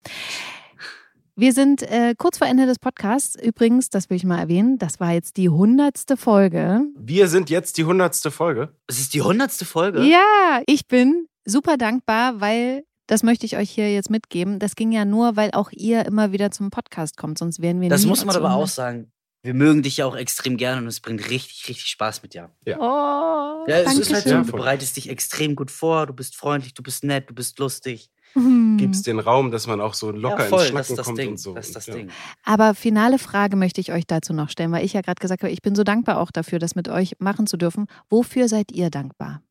Wir sind äh, kurz vor Ende des Podcasts. Übrigens, das will ich mal erwähnen, das war jetzt die hundertste Folge. Wir sind jetzt die hundertste Folge. Es ist die hundertste Folge. Ja, ich bin super dankbar, weil das möchte ich euch hier jetzt mitgeben. Das ging ja nur, weil auch ihr immer wieder zum Podcast kommt, sonst wären wir Das nie muss man aber auch 100. sagen. Wir mögen dich ja auch extrem gerne und es bringt richtig, richtig Spaß mit dir. Oh, Ja, es ist halt so, du bereitest dich extrem gut vor, du bist freundlich, du bist nett, du bist lustig. Hm. Gibst den Raum, dass man auch so locker ja, voll, ins das Schnacken das kommt Ding. und so. Das ist das Und, ja. Ding. Aber finale Frage möchte ich euch dazu noch stellen, weil ich ja gerade gesagt habe, ich bin so dankbar auch dafür, das mit euch machen zu dürfen. Wofür seid ihr dankbar?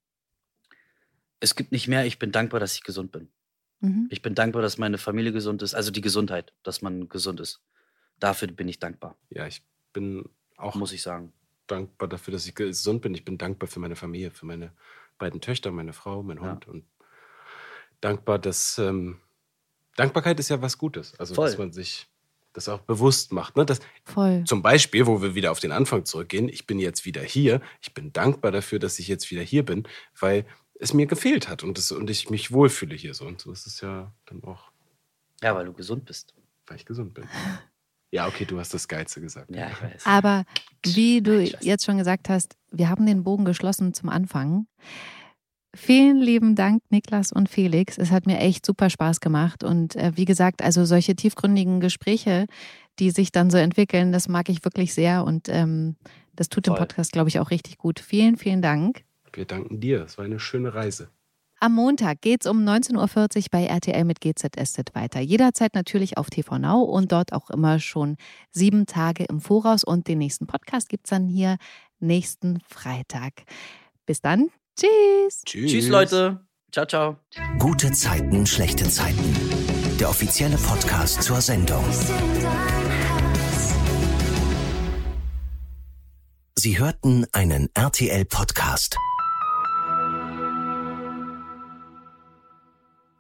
Es gibt nicht mehr, ich bin dankbar, dass ich gesund bin. Mhm. Ich bin dankbar, dass meine Familie gesund ist, also die Gesundheit, dass man gesund ist. Dafür bin ich dankbar, Ja, ich bin auch muss ich sagen. dankbar dafür, dass ich gesund bin. Ich bin dankbar für meine Familie, für meine beiden Töchter, meine Frau, mein Ja. Hund und dankbar, dass ähm, Dankbarkeit ist ja was Gutes. Also Voll. dass man sich das auch bewusst macht. Ne? Das, Voll. zum Beispiel, wo wir wieder auf den Anfang zurückgehen, ich bin jetzt wieder hier. Ich bin dankbar dafür, dass ich jetzt wieder hier bin, weil es mir gefehlt hat und, das, und ich mich wohlfühle hier so. Und so ist es ja dann auch, Ja, weil du gesund bist. weil ich gesund bin. Ja, okay, du hast das Geilste gesagt. Ja, ich weiß. Aber wie du jetzt schon gesagt hast, wir haben den Bogen geschlossen zum Anfang. Vielen lieben Dank, Niklas und Felix. Es hat mir echt super Spaß gemacht. Und äh, wie gesagt, also solche tiefgründigen Gespräche, die sich dann so entwickeln, das mag ich wirklich sehr. Und ähm, das tut dem Voll. Podcast, glaube ich, auch richtig gut. Vielen, vielen Dank. Wir danken dir. Es war eine schöne Reise. Am Montag geht's um 19.40 Uhr bei RTL mit GZSZ weiter. Jederzeit natürlich auf TV Now und dort auch immer schon sieben Tage im Voraus. Und den nächsten Podcast gibt's dann hier nächsten Freitag. Bis dann. Tschüss. Tschüss. Tschüss, Leute. Ciao, ciao. Gute Zeiten, schlechte Zeiten. Der offizielle Podcast zur Sendung. Sie hörten einen RTL-Podcast.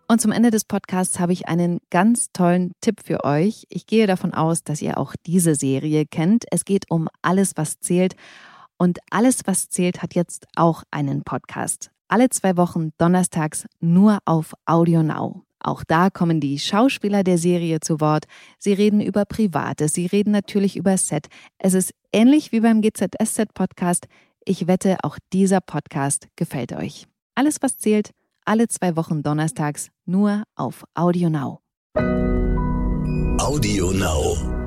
Und zum Ende des Podcasts habe ich einen ganz tollen Tipp für euch. Ich gehe davon aus, dass ihr auch diese Serie kennt. Es geht um alles, was zählt. Und alles, was zählt, hat jetzt auch einen Podcast. Alle zwei Wochen donnerstags nur auf Audio Now. Auch da kommen die Schauspieler der Serie zu Wort. Sie reden über Privates, sie reden natürlich über Set. Es ist ähnlich wie beim GZSZ-Podcast. Ich wette, auch dieser Podcast gefällt euch. Alles, was zählt, alle zwei Wochen donnerstags nur auf Audio Now. Audio Now.